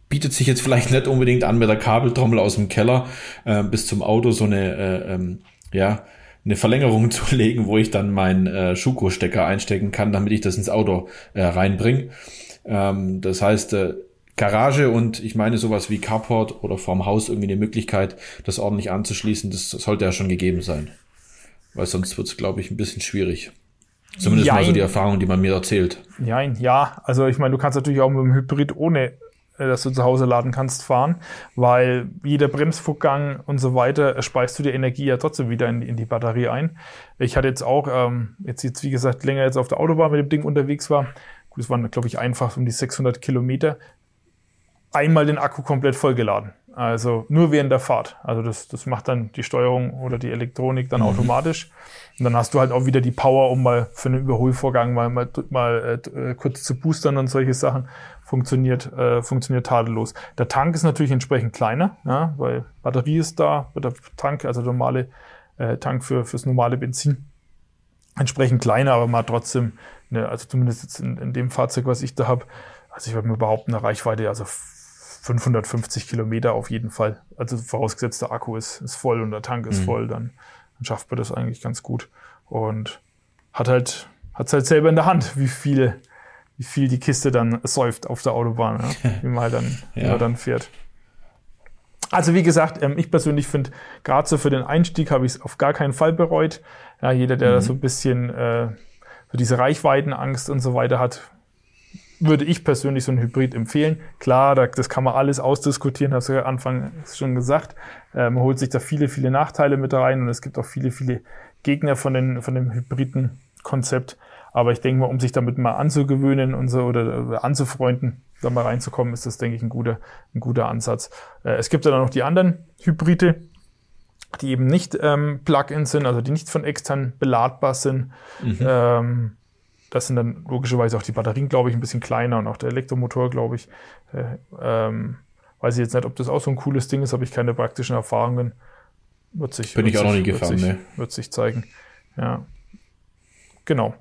bietet sich jetzt vielleicht nicht unbedingt an, mit der Kabeltrommel aus dem Keller äh, bis zum Auto so eine, äh, ähm, ja, eine Verlängerung zu legen, wo ich dann meinen äh, Schuko-Stecker einstecken kann, damit ich das ins Auto äh, reinbringe. Ähm, das heißt, äh, Garage und ich meine sowas wie Carport oder vorm Haus irgendwie eine Möglichkeit, das ordentlich anzuschließen, das sollte ja schon gegeben sein. weil sonst wird es, glaube ich, ein bisschen schwierig. Zumindest Jein. mal so die Erfahrung, die man mir erzählt. Nein, ja. Also ich meine, du kannst natürlich auch mit dem Hybrid ohne äh, dass du zu Hause laden kannst, fahren, weil jeder Bremsvorgang und so weiter speist du die Energie ja trotzdem wieder in, in die Batterie ein. Ich hatte jetzt auch, ähm, jetzt, jetzt wie gesagt, länger jetzt auf der Autobahn mit dem Ding unterwegs war. Gut, es waren, glaube ich, einfach um die 600 Kilometer. Einmal den Akku komplett vollgeladen. Also nur während der Fahrt. Also das, das macht dann die Steuerung oder die Elektronik dann mhm. automatisch. Und dann hast du halt auch wieder die Power, um mal für einen Überholvorgang mal, mal, mal äh, kurz zu boostern und solche Sachen funktioniert, äh, funktioniert tadellos. Der Tank ist natürlich entsprechend kleiner, ja, weil Batterie ist da, der Tank, also der normale äh, Tank für fürs normale Benzin, entsprechend kleiner, aber mal trotzdem, ne, also zumindest jetzt in, in dem Fahrzeug, was ich da habe, also ich würde mir behaupten, eine Reichweite, also 550 Kilometer auf jeden Fall. Also vorausgesetzt, der Akku ist, ist voll und der Tank ist mhm. voll, dann, dann schafft man das eigentlich ganz gut. Und hat halt, hat's halt selber in der Hand, wie viele wie viel die Kiste dann säuft auf der Autobahn, ja? wie man halt dann, ja. man dann fährt. Also wie gesagt, ähm, ich persönlich finde, gerade so für den Einstieg habe ich es auf gar keinen Fall bereut. Ja, jeder, der mhm. da so ein bisschen äh, so diese Reichweitenangst und so weiter hat, würde ich persönlich so ein Hybrid empfehlen. Klar, da, das kann man alles ausdiskutieren, hast du ja Anfang schon gesagt. Äh, man holt sich da viele, viele Nachteile mit rein und es gibt auch viele, viele Gegner von, den, von dem hybriden Konzept. Aber ich denke mal, um sich damit mal anzugewöhnen und so oder anzufreunden, da mal reinzukommen, ist das, denke ich, ein guter, ein guter Ansatz. Äh, es gibt dann noch die anderen Hybride, die eben nicht ähm, Plug-in sind, also die nicht von extern beladbar sind. Mhm. Ähm, das sind dann logischerweise auch die Batterien, glaube ich, ein bisschen kleiner und auch der Elektromotor, glaube ich. Äh, ähm, weiß ich jetzt nicht, ob das auch so ein cooles Ding ist, habe ich keine praktischen Erfahrungen. Wird sich, Bin wird ich auch sich, noch nie gefahren, wird sich, ne? Wird sich zeigen. Ja. Genau.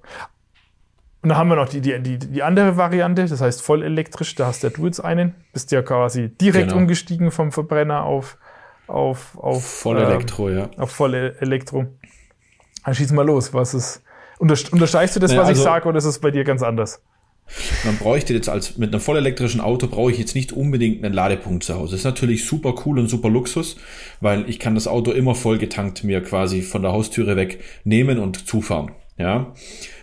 Und dann haben wir noch die, die, die, die andere Variante, das heißt voll elektrisch, da hast ja du jetzt einen, bist ja quasi direkt genau. umgestiegen vom Verbrenner auf, auf, auf voll ähm, Elektro, ja. Auf voll e-, Elektro. Dann schieß mal los, was ist. Unterstreichst du das, naja, was also, ich sage, oder ist es bei dir ganz anders? Man bräuchte jetzt als mit einem vollelektrischen Auto brauche ich jetzt nicht unbedingt einen Ladepunkt zu Hause. Das ist natürlich super cool und super Luxus, weil ich kann das Auto immer voll getankt mir quasi von der Haustüre weg nehmen und zufahren. Ja.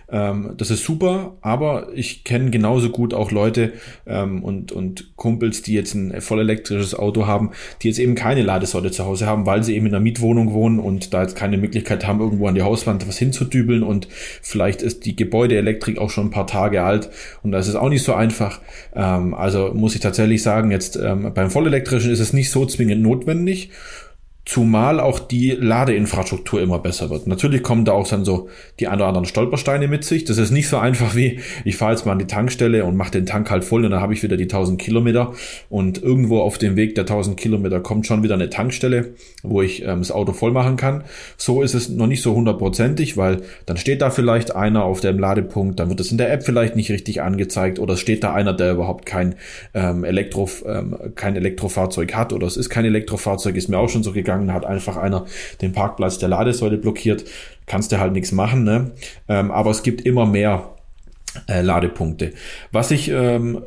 Ähm, das ist super, aber ich kenne genauso gut auch Leute ähm, und, und Kumpels, die jetzt ein voll elektrisches Auto haben, die jetzt eben keine Ladesäule zu Hause haben, weil sie eben in einer Mietwohnung wohnen und da jetzt keine Möglichkeit haben, irgendwo an die Hauswand was hinzudübeln und vielleicht ist die Gebäudeelektrik auch schon ein paar Tage alt und das ist auch nicht so einfach. Ähm, also muss ich tatsächlich sagen, jetzt ähm, beim vollelektrischen ist es nicht so zwingend notwendig. Zumal auch die Ladeinfrastruktur immer besser wird. Natürlich kommen da auch dann so die ein oder anderen Stolpersteine mit sich. Das ist nicht so einfach wie, ich fahre jetzt mal an die Tankstelle und mache den Tank halt voll und dann habe ich wieder die 1000 Kilometer. Und irgendwo auf dem Weg der 1000 Kilometer kommt schon wieder eine Tankstelle, wo ich ähm, das Auto voll machen kann. So ist es noch nicht so hundertprozentig, weil dann steht da vielleicht einer auf dem Ladepunkt, dann wird es in der App vielleicht nicht richtig angezeigt oder es steht da einer, der überhaupt kein ähm, Elektro, ähm, kein Elektrofahrzeug hat oder es ist kein Elektrofahrzeug, ist mir auch schon so gegangen gegangen, hat einfach einer den Parkplatz der Ladesäule blockiert. Kannst du halt nichts machen, ne? Ähm, aber es gibt immer mehr äh, Ladepunkte. Was ich ähm,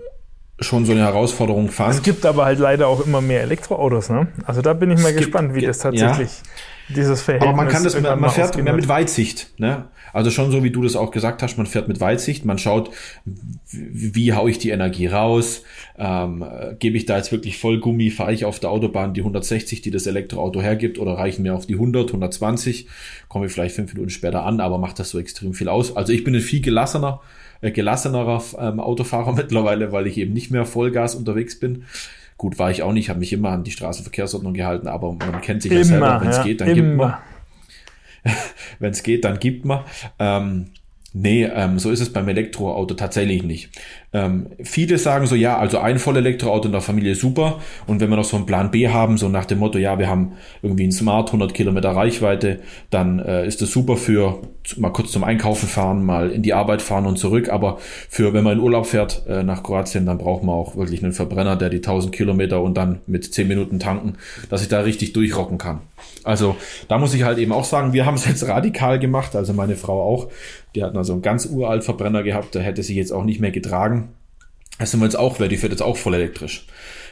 schon so eine Herausforderung fand. Es gibt aber halt leider auch immer mehr Elektroautos, ne? Also da bin ich mal gespannt, wie das tatsächlich ja. Dieses Verhältnis Aber man kann das, man fährt mehr mit Weitsicht, ne? Also schon so, wie du das auch gesagt hast, man fährt mit Weitsicht, man schaut, wie, wie hau ich die Energie raus, ähm, gebe ich da jetzt wirklich Vollgummi, fahre ich auf der Autobahn die 160, die das Elektroauto hergibt, oder reichen mir auf die 100, 120, komme ich vielleicht fünf Minuten später an, aber macht das so extrem viel aus. Also ich bin ein viel gelassener, äh, gelassenerer ähm, Autofahrer mittlerweile, weil ich eben nicht mehr Vollgas unterwegs bin. Gut, war ich auch nicht, habe mich immer an die Straßenverkehrsordnung gehalten, aber man kennt sich ja selber, wenn es ja, geht, dann immer. gibt man. wenn es geht, dann gibt man. Ähm, nee, ähm, so ist es beim Elektroauto tatsächlich nicht. Ähm, viele sagen so, ja, also ein Vollelektroauto in der Familie super. Und wenn wir noch so einen Plan B haben, so nach dem Motto, ja, wir haben irgendwie ein Smart 100 Kilometer Reichweite, dann äh, ist das super für mal kurz zum Einkaufen fahren, mal in die Arbeit fahren und zurück. Aber für, wenn man in Urlaub fährt äh, nach Kroatien, dann braucht man auch wirklich einen Verbrenner, der die 1000 Kilometer und dann mit 10 Minuten tanken, dass ich da richtig durchrocken kann. Also da muss ich halt eben auch sagen, wir haben es jetzt radikal gemacht, also meine Frau auch. Die hatten also einen ganz uralt Verbrenner gehabt, der hätte sich jetzt auch nicht mehr getragen. Das sind wir jetzt auch, weil die fährt jetzt auch voll elektrisch.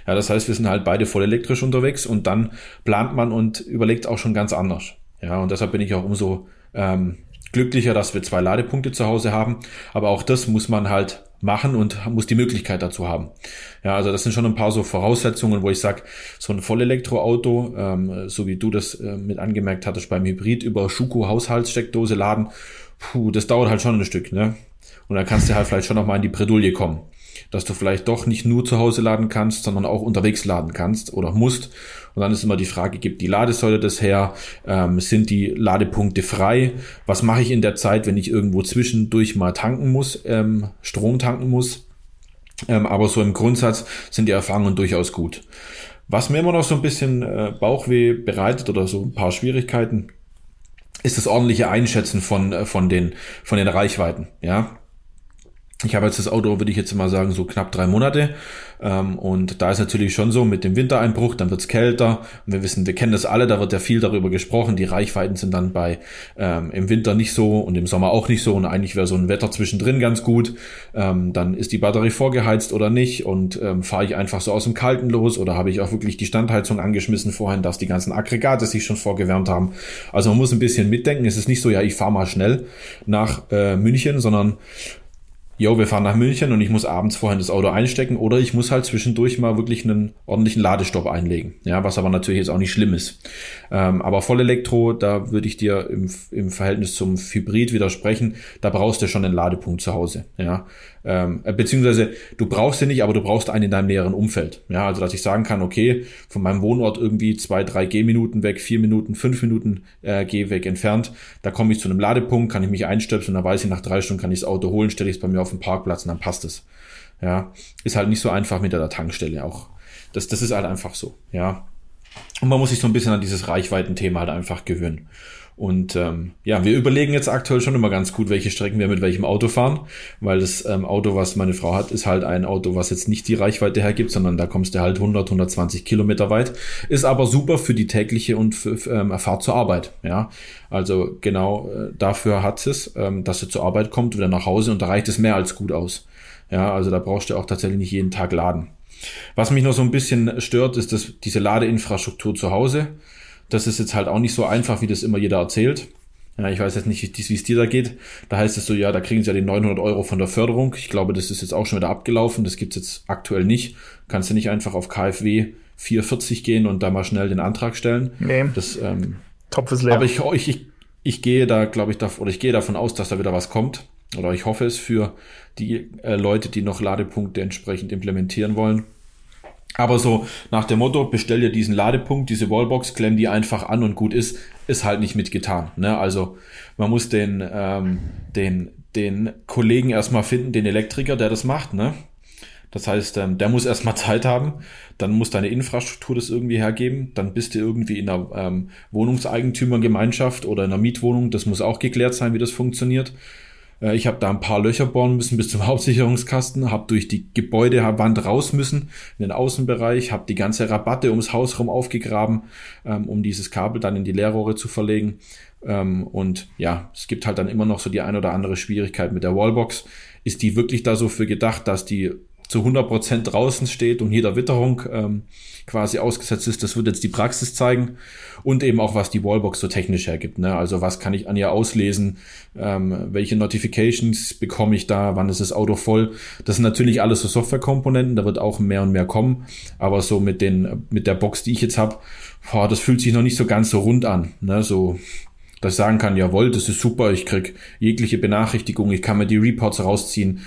Ja, das heißt, wir sind halt beide voll elektrisch unterwegs und dann plant man und überlegt auch schon ganz anders. Ja, und deshalb bin ich auch umso ähm, glücklicher, dass wir zwei Ladepunkte zu Hause haben. Aber auch das muss man halt machen und muss die Möglichkeit dazu haben. Ja, also das sind schon ein paar so Voraussetzungen, wo ich sage, so ein Vollelektroauto, ähm, so wie du das äh, mit angemerkt hattest beim Hybrid über Schuko Haushaltssteckdose laden, puh, das dauert halt schon ein Stück, ne? Und dann kannst du halt vielleicht schon nochmal in die Bredouille kommen dass du vielleicht doch nicht nur zu Hause laden kannst, sondern auch unterwegs laden kannst oder musst. Und dann ist immer die Frage, gibt die Ladesäule das her? Ähm, sind die Ladepunkte frei? Was mache ich in der Zeit, wenn ich irgendwo zwischendurch mal tanken muss, ähm, Strom tanken muss? Ähm, aber so im Grundsatz sind die Erfahrungen durchaus gut. Was mir immer noch so ein bisschen äh, Bauchweh bereitet oder so ein paar Schwierigkeiten, ist das ordentliche Einschätzen von, äh, von, den, von den Reichweiten. Ja, ich habe jetzt das Auto, würde ich jetzt mal sagen, so knapp drei Monate. Ähm, und da ist natürlich schon so mit dem Wintereinbruch, dann wird's kälter. Und wir wissen, wir kennen das alle, da wird ja viel darüber gesprochen. Die Reichweiten sind dann bei ähm, im Winter nicht so und im Sommer auch nicht so. Und eigentlich wäre so ein Wetter zwischendrin ganz gut. Ähm, dann ist die Batterie vorgeheizt oder nicht. Und ähm, fahre ich einfach so aus dem Kalten los oder habe ich auch wirklich die Standheizung angeschmissen vorhin, dass die ganzen Aggregate sich schon vorgewärmt haben. Also man muss ein bisschen mitdenken. Es ist nicht so, ja, ich fahre mal schnell nach äh, München, sondern jo, wir fahren nach München und ich muss abends vorhin das Auto einstecken oder ich muss halt zwischendurch mal wirklich einen ordentlichen Ladestopp einlegen. Ja, was aber natürlich jetzt auch nicht schlimm ist. Ähm, aber Vollelektro, da würde ich dir im, im Verhältnis zum Hybrid widersprechen, da brauchst du schon einen Ladepunkt zu Hause. Ja, ähm, äh, beziehungsweise du brauchst den nicht, aber du brauchst einen in deinem näheren Umfeld. Ja, also dass ich sagen kann, okay, von meinem Wohnort irgendwie zwei, drei Gehminuten weg, vier Minuten, fünf Minuten äh, Gehweg entfernt, da komme ich zu einem Ladepunkt, kann ich mich einstöpseln, dann weiß ich, nach drei Stunden kann ich das Auto holen, stelle ich es bei mir auf den Parkplatz und dann passt es. Ja, ist halt nicht so einfach mit der Tankstelle auch. Das, das ist halt einfach so, ja. Und man muss sich so ein bisschen an dieses Reichweitenthema halt einfach gewöhnen. Und ähm, ja, wir überlegen jetzt aktuell schon immer ganz gut, welche Strecken wir mit welchem Auto fahren, weil das ähm, Auto, was meine Frau hat, ist halt ein Auto, was jetzt nicht die Reichweite hergibt, sondern da kommst du halt 100, 120 Kilometer weit. Ist aber super für die tägliche und für, für, ähm, Fahrt zur Arbeit. Ja, also genau äh, dafür hat es, ähm, dass sie zur Arbeit kommt, wieder nach Hause und da reicht es mehr als gut aus. Ja, also da brauchst du auch tatsächlich nicht jeden Tag laden. Was mich noch so ein bisschen stört, ist dass diese Ladeinfrastruktur zu Hause. Das ist jetzt halt auch nicht so einfach, wie das immer jeder erzählt. Ja, ich weiß jetzt nicht, wie es dir da geht. Da heißt es so, ja, da kriegen sie ja die 900 Euro von der Förderung. Ich glaube, das ist jetzt auch schon wieder abgelaufen. Das gibt's jetzt aktuell nicht. Kannst du nicht einfach auf KfW 440 gehen und da mal schnell den Antrag stellen. Nee. Das, ähm, Topf ist leer. Aber ich, ich, ich, ich gehe da, glaube ich, da, oder ich gehe davon aus, dass da wieder was kommt. Oder ich hoffe es für die äh, Leute, die noch Ladepunkte entsprechend implementieren wollen. Aber so nach dem Motto, bestell dir diesen Ladepunkt, diese Wallbox, klemm die einfach an und gut ist, ist halt nicht mitgetan. Ne? Also man muss den, ähm, den, den Kollegen erstmal finden, den Elektriker, der das macht. Ne? Das heißt, ähm, der muss erstmal Zeit haben, dann muss deine Infrastruktur das irgendwie hergeben, dann bist du irgendwie in einer ähm, Wohnungseigentümergemeinschaft oder in einer Mietwohnung, das muss auch geklärt sein, wie das funktioniert. Äh, ich habe da ein paar Löcher bohren müssen bis zum Hauptsicherungskasten, habe durch die Gebäudewand raus müssen in den Außenbereich, habe die ganze Rabatte ums Haus rum aufgegraben, ähm, um dieses Kabel dann in die Leerrohre zu verlegen. Ähm, und ja, es gibt halt dann immer noch so die ein oder andere Schwierigkeit mit der Wallbox. Ist die wirklich da so für gedacht, dass die zu 100 Prozent draußen steht und jeder Witterung ähm, quasi ausgesetzt ist. Das wird jetzt die Praxis zeigen und eben auch, was die Wallbox so technisch hergibt. Ne? Also was kann ich an ihr auslesen, ähm, welche Notifications bekomme ich da, wann ist das Auto voll. Das sind natürlich alles so Softwarekomponenten, da wird auch mehr und mehr kommen. Aber so mit, den, mit der Box, die ich jetzt habe, das fühlt sich noch nicht so ganz so rund an. Ne? So dass ich sagen kann, jawohl, das ist super, ich krieg jegliche Benachrichtigung, ich kann mir die Reports rausziehen.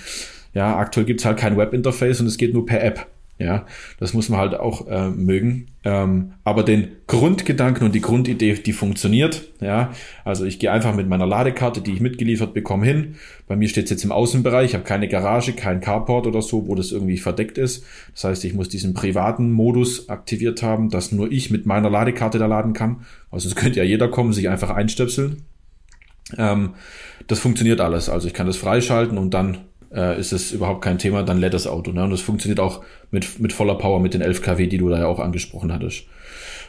Ja, aktuell gibt's halt kein Webinterface und es geht nur per App. Ja, das muss man halt auch äh, mögen. Ähm, aber den Grundgedanken und die Grundidee, die funktioniert. Ja, also ich gehe einfach mit meiner Ladekarte, die ich mitgeliefert bekomme, hin. Bei mir steht es jetzt im Außenbereich. Ich habe keine Garage, kein Carport oder so, wo das irgendwie verdeckt ist. Das heißt, ich muss diesen privaten Modus aktiviert haben, dass nur ich mit meiner Ladekarte da laden kann. Also es könnte ja jeder kommen, sich einfach einstöpseln. Ähm, das funktioniert alles. Also ich kann das freischalten und dann äh, ist es überhaupt kein Thema, dann lädt das Auto. Ne? Und das funktioniert auch mit, mit voller Power mit den 11 kW, die du da ja auch angesprochen hattest.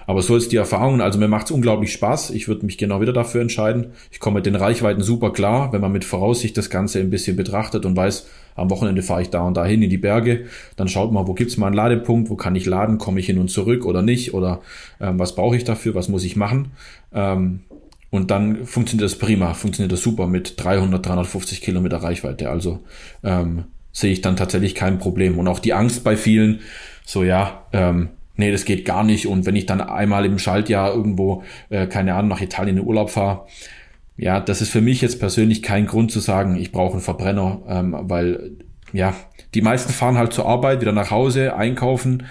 Aber so ist die Erfahrung. Also mir macht's unglaublich Spaß. Ich würde mich genau wieder dafür entscheiden. Ich komme mit den Reichweiten super klar, wenn man mit Voraussicht das Ganze ein bisschen betrachtet und weiß, am Wochenende fahre ich da und dahin in die Berge. Dann schaut mal, wo gibt's mal einen Ladepunkt, wo kann ich laden, komme ich hin und zurück oder nicht oder ähm, was brauche ich dafür, was muss ich machen. Ähm, Und dann funktioniert das prima, funktioniert das super mit 300, 350 Kilometer Reichweite. Also ähm, sehe ich dann tatsächlich kein Problem. Und auch die Angst bei vielen, so ja, ähm, nee, das geht gar nicht. Und wenn ich dann einmal im Schaltjahr irgendwo, äh, keine Ahnung, nach Italien in Urlaub fahre, ja, das ist für mich jetzt persönlich kein Grund zu sagen, ich brauche einen Verbrenner, ähm, weil ja, die meisten fahren halt zur Arbeit, wieder nach Hause, einkaufen,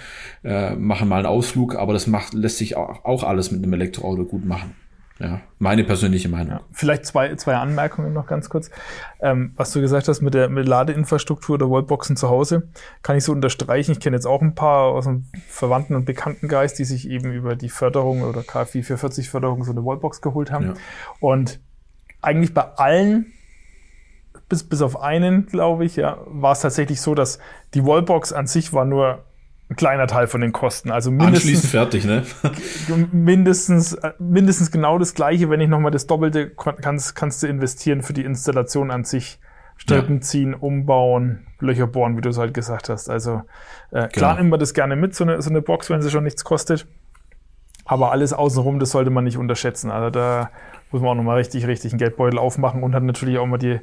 äh, machen mal einen Ausflug, aber das macht, lässt sich auch, auch alles mit einem Elektroauto gut machen. Ja, meine persönliche Meinung. Ja, vielleicht zwei, zwei Anmerkungen noch ganz kurz. Ähm, was du gesagt hast mit der mit Ladeinfrastruktur der Wallboxen zu Hause, kann ich so unterstreichen. Ich kenne jetzt auch ein paar aus dem Verwandten- und Bekanntenkreis, die sich eben über die Förderung oder KfW 440 Förderung so eine Wallbox geholt haben. Ja. Und eigentlich bei allen, bis, bis auf einen, glaube ich, ja, war es tatsächlich so, dass die Wallbox an sich war nur ein kleiner Teil von den Kosten. Also mindestens fertig, ne? mindestens, mindestens genau das gleiche, wenn nicht nochmal das Doppelte kannst, kannst du investieren für die Installation an sich. Strippen ja. ziehen, umbauen, Löcher bohren, wie du es halt gesagt hast. Also äh, klar genau. nehmen wir das gerne mit, so eine, so eine Box, wenn sie schon nichts kostet. Aber alles außenrum, das sollte man nicht unterschätzen. Also da muss man auch nochmal richtig, richtig einen Geldbeutel aufmachen und hat natürlich auch mal die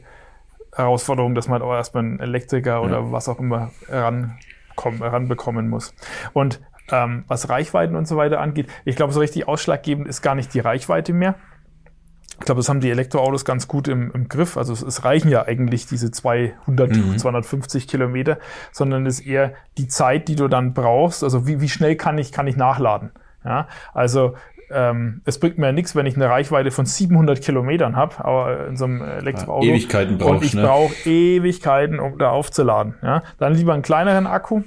Herausforderung, dass man halt auch erstmal einen Elektriker ja. oder was auch immer ran ranbekommen muss. Und ähm, was Reichweiten und so weiter angeht, ich glaube, so richtig ausschlaggebend ist gar nicht die Reichweite mehr. Ich glaube, das haben die Elektroautos ganz gut im, im Griff. Also es, es, reichen ja eigentlich diese 200, mhm. 250 Kilometer, sondern es ist eher die Zeit, die du dann brauchst. Also wie, wie schnell kann ich, kann ich nachladen? Ja, also ähm, es bringt mir nichts, wenn ich eine Reichweite von 700 Kilometern habe, aber in so einem Elektroauto. Ja, Ewigkeiten brauchst, Und ich ne? brauche Ewigkeiten, um da aufzuladen. Ja? Dann lieber einen kleineren Akku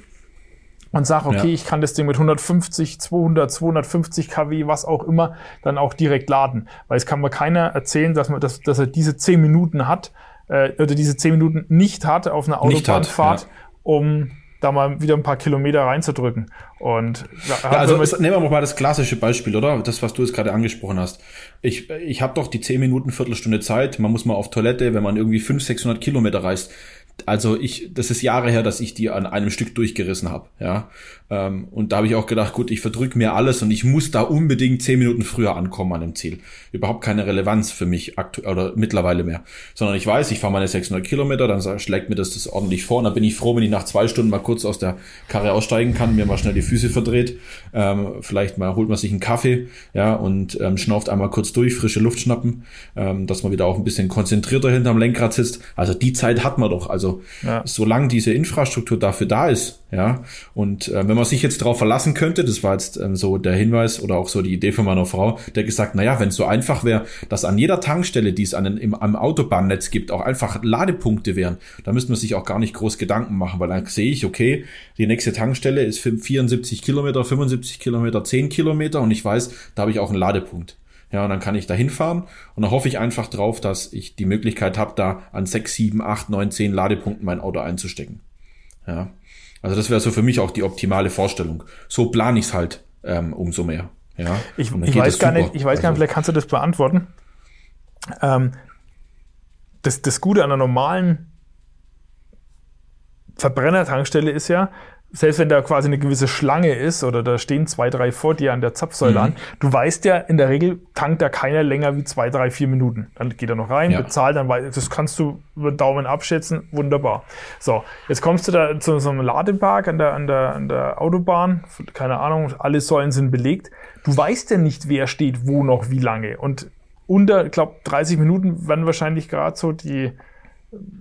und sage, okay, ja. ich kann das Ding mit 150, 200, 250 kW, was auch immer, dann auch direkt laden. Weil es kann mir keiner erzählen, dass, man, dass, dass er diese 10 Minuten hat, äh, oder diese 10 Minuten nicht hat auf einer Autobahnfahrt, ja. um da mal wieder ein paar Kilometer reinzudrücken. Und ja, also nehmen wir mal das klassische Beispiel, oder? Das, was du jetzt gerade angesprochen hast. Ich, ich habe doch die 10 Minuten, Viertelstunde Zeit. Man muss mal auf Toilette, wenn man irgendwie 500, 600 Kilometer reist also ich, das ist Jahre her, dass ich die an einem Stück durchgerissen habe, ja. Ähm, und da habe ich auch gedacht, gut, ich verdrücke mir alles und ich muss da unbedingt zehn Minuten früher ankommen an dem Ziel. Überhaupt keine Relevanz für mich aktuell oder mittlerweile mehr, sondern ich weiß, ich fahre meine 600 Kilometer, dann schlägt mir das das ordentlich vor und dann bin ich froh, wenn ich nach zwei Stunden mal kurz aus der Karre aussteigen kann, mir mal schnell die Füße verdreht, ähm, vielleicht mal holt man sich einen Kaffee, ja, und ähm, schnauft einmal kurz durch, frische Luft schnappen, ähm, dass man wieder auch ein bisschen konzentrierter hinterm Lenkrad sitzt. Also die Zeit hat man doch. Also ja. solange diese Infrastruktur dafür da ist, ja, und äh, wenn man sich jetzt darauf verlassen könnte, das war jetzt ähm, so der Hinweis oder auch so die Idee von meiner Frau, der gesagt, naja, wenn es so einfach wäre, dass an jeder Tankstelle, die es an, im, am Autobahnnetz gibt, auch einfach Ladepunkte wären, da müsste man sich auch gar nicht groß Gedanken machen, weil dann sehe ich, okay, die nächste Tankstelle ist 74 Kilometer, 75 Kilometer, 10 Kilometer und ich weiß, da habe ich auch einen Ladepunkt. Ja, und dann kann ich da hinfahren und dann hoffe ich einfach drauf, dass ich die Möglichkeit habe, da an 6, 7, 8, 9, 10 Ladepunkten mein Auto einzustecken. Ja. Also das wäre so für mich auch die optimale Vorstellung. So plane ich es halt ähm, umso mehr. Ja. Ich, ich weiß gar nicht, ich weiß also, gar nicht, vielleicht kannst du das beantworten. Ähm, das, das Gute an einer normalen Verbrennertankstelle ist ja, selbst wenn da quasi eine gewisse Schlange ist oder da stehen zwei, drei vor dir an der Zapfsäule mhm. an, du weißt ja, in der Regel tankt da keiner länger wie zwei, drei, vier Minuten. Dann geht er noch rein, ja. bezahlt, dann weiß, das kannst du über Daumen abschätzen, wunderbar. So, jetzt kommst du da zu so einem Ladepark an der, an der, an der Autobahn, keine Ahnung, alle Säulen sind belegt. Du weißt ja nicht, wer steht wo noch wie lange. Und unter, ich glaube, 30 Minuten werden wahrscheinlich gerade so die,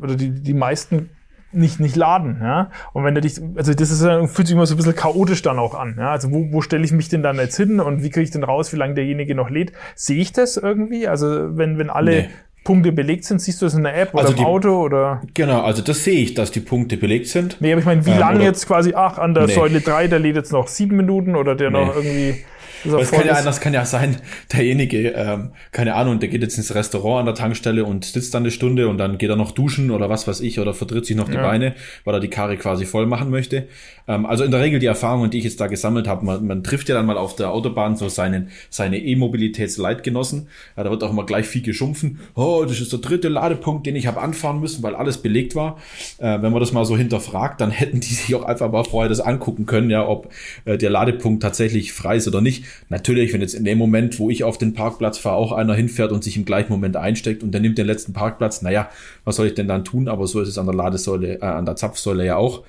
oder die, die meisten nicht, nicht laden. Ja? Und wenn du dich, also das ist, fühlt sich immer so ein bisschen chaotisch dann auch an. Ja? Also wo, wo stelle ich mich denn dann jetzt hin und wie kriege ich denn raus, wie lange derjenige noch lädt? Sehe ich das irgendwie? Also wenn, wenn alle nee. Punkte belegt sind, siehst du das in der App oder also im Auto oder? Genau, also das sehe ich, dass die Punkte belegt sind. Nee, aber ich meine, wie ähm, lange jetzt quasi, ach, an der nee. Säule 3, der lädt jetzt noch sieben Minuten oder der nee. noch irgendwie das kann, ja, das kann ja sein, derjenige, ähm, keine Ahnung, der geht jetzt ins Restaurant an der Tankstelle und sitzt dann eine Stunde und dann geht er noch duschen oder was weiß ich oder verdritt sich noch die ja. Beine, weil er die Karre quasi voll machen möchte. Ähm, also in der Regel die Erfahrungen, die ich jetzt da gesammelt habe, man, man trifft ja dann mal auf der Autobahn so seinen, seine E-Mobilitätsleitgenossen. Ja, da wird auch immer gleich viel geschumpfen. Oh, das ist der dritte Ladepunkt, den ich habe anfahren müssen, weil alles belegt war. Äh, wenn man das mal so hinterfragt, dann hätten die sich auch einfach mal vorher das angucken können, ja, ob äh, der Ladepunkt tatsächlich frei ist oder nicht. Natürlich, wenn jetzt in dem Moment, wo ich auf den Parkplatz fahre, auch einer hinfährt und sich im gleichen Moment einsteckt und der nimmt den letzten Parkplatz, naja, was soll ich denn dann tun? Aber so ist es an der Ladesäule, äh, an der Zapfsäule ja auch.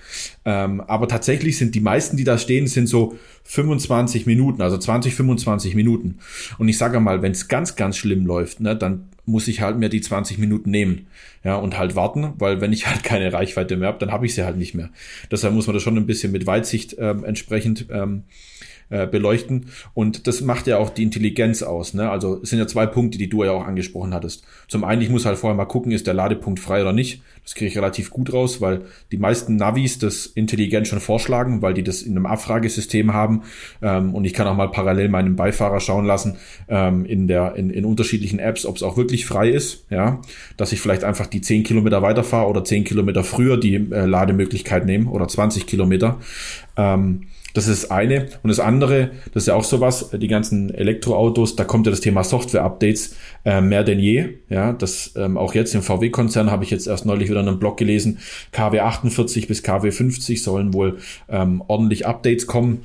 Ähm, aber tatsächlich sind die meisten, die da stehen, sind so 25 Minuten, also 20, 25 Minuten. Und ich sage mal, wenn es ganz, ganz schlimm läuft, ne, dann muss ich halt mir die 20 Minuten nehmen. Ja, und halt warten, weil wenn ich halt keine Reichweite mehr habe, dann habe ich sie halt nicht mehr. Deshalb muss man das schon ein bisschen mit Weitsicht ähm, entsprechend ähm, äh, beleuchten. Und das macht ja auch die Intelligenz aus. Ne? Also es sind ja zwei Punkte, die du ja auch angesprochen hattest. Zum einen, ich muss halt vorher mal gucken, ist der Ladepunkt frei oder nicht. Das kriege ich relativ gut raus, weil die meisten Navis das intelligent schon vorschlagen, weil die das in einem Abfragesystem haben. Ähm, und ich kann auch mal parallel meinen Beifahrer schauen lassen ähm, in, der, in, in unterschiedlichen Apps, ob es auch wirklich frei ist. Ja, Dass ich vielleicht einfach die 10 Kilometer weiterfahre oder 10 Kilometer früher die äh, Lademöglichkeit nehme oder 20 Kilometer. Ähm, das ist das eine. Und das andere, das ist ja auch sowas, die ganzen Elektroautos, da kommt ja das Thema Software-Updates äh, mehr denn je. Ja, das ähm, auch jetzt im VW-Konzern habe ich jetzt erst neulich wieder einen Blog gelesen. KW 48 bis KW 50 sollen wohl ähm, ordentlich Updates kommen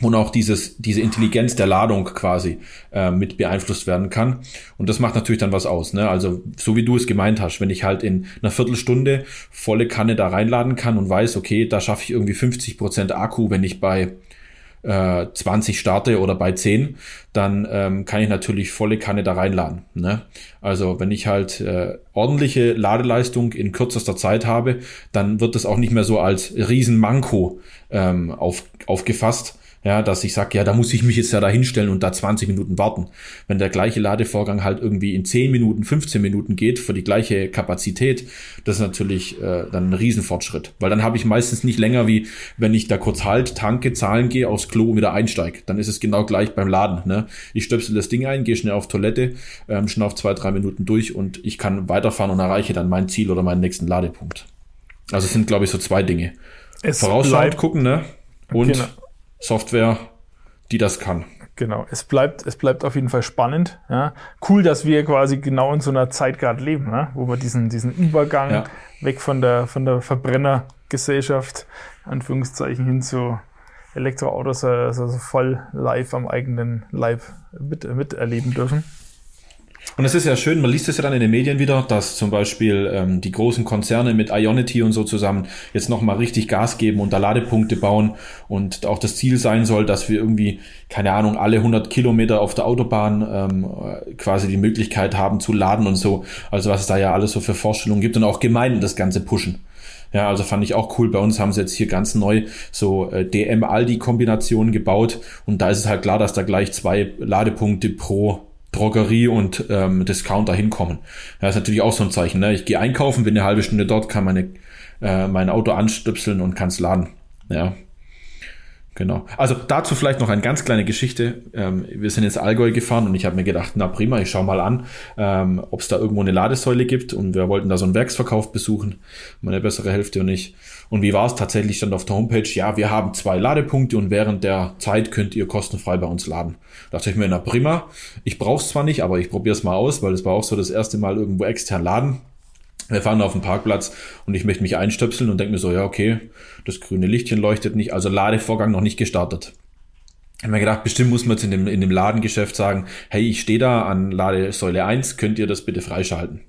und auch dieses, diese Intelligenz der Ladung quasi äh, mit beeinflusst werden kann. Und das macht natürlich dann was aus. Ne? Also so wie du es gemeint hast, wenn ich halt in einer Viertelstunde volle Kanne da reinladen kann und weiß, okay, da schaffe ich irgendwie 50 Prozent Akku, wenn ich bei äh, 20 starte oder bei 10, dann ähm, kann ich natürlich volle Kanne da reinladen. Ne? Also wenn ich halt äh, ordentliche Ladeleistung in kürzester Zeit habe, dann wird das auch nicht mehr so als Riesenmanko ähm, auf, aufgefasst, ja, dass ich sage, ja, da muss ich mich jetzt ja da hinstellen und da 20 Minuten warten. Wenn der gleiche Ladevorgang halt irgendwie in 10 Minuten, 15 Minuten geht für die gleiche Kapazität, das ist natürlich äh, dann ein Riesenfortschritt. Weil dann habe ich meistens nicht länger wie, wenn ich da kurz halt, tanke, zahlen gehe, aufs Klo und wieder einsteige. Dann ist es genau gleich beim Laden. Ne? Ich stöpsel das Ding ein, gehe schnell auf Toilette, ähm, schnell auf zwei, drei Minuten durch und ich kann weiterfahren und erreiche dann mein Ziel oder meinen nächsten Ladepunkt. Also es sind, glaube ich, so zwei Dinge. Es Vorausschauend gucken, ne? Und genau. Software, die das kann. Genau, es bleibt, es bleibt auf jeden Fall spannend. Ja. Cool, dass wir quasi genau in so einer Zeit gerade leben, ne? wo wir diesen, diesen Übergang ja. weg von der, von der Verbrennergesellschaft, Anführungszeichen, hin zu Elektroautos also voll live am eigenen Leib mit, miterleben dürfen. Und es ist ja schön, man liest es ja dann in den Medien wieder, dass zum Beispiel ähm, die großen Konzerne mit Ionity und so zusammen jetzt nochmal richtig Gas geben und da Ladepunkte bauen und auch das Ziel sein soll, dass wir irgendwie, keine Ahnung, alle 100 Kilometer auf der Autobahn ähm, quasi die Möglichkeit haben zu laden und so. Also was es da ja alles so für Vorstellungen gibt und auch Gemeinden das Ganze pushen. Ja, also fand ich auch cool. Bei uns haben sie jetzt hier ganz neu so äh, DM-Aldi-Kombinationen gebaut und da ist es halt klar, dass da gleich zwei Ladepunkte pro Drogerie und ähm, Discounter hinkommen. Ja, ist natürlich auch so ein Zeichen. Ne? Ich gehe einkaufen, bin eine halbe Stunde dort, kann meine, äh, mein Auto anstöpseln und kann es laden. Ja, genau. Also dazu vielleicht noch eine ganz kleine Geschichte. Ähm, wir sind jetzt Allgäu gefahren und ich habe mir gedacht, na prima, ich schau mal an, ähm, ob es da irgendwo eine Ladesäule gibt und wir wollten da so einen Werksverkauf besuchen, meine bessere Hälfte und ich. Und wie war es tatsächlich? Stand auf der Homepage, ja, wir haben zwei Ladepunkte und während der Zeit könnt ihr kostenfrei bei uns laden. Da dachte ich mir, na prima, ich brauche es zwar nicht, aber ich probiere es mal aus, weil es war auch so das erste Mal irgendwo extern laden. Wir fahren auf den Parkplatz und ich möchte mich einstöpseln und denke mir so, ja, okay, das grüne Lichtchen leuchtet nicht, also Ladevorgang noch nicht gestartet. Ich habe mir gedacht, bestimmt muss man jetzt in dem, in dem Ladengeschäft sagen, hey, ich stehe da an Ladesäule 1, könnt ihr das bitte freischalten?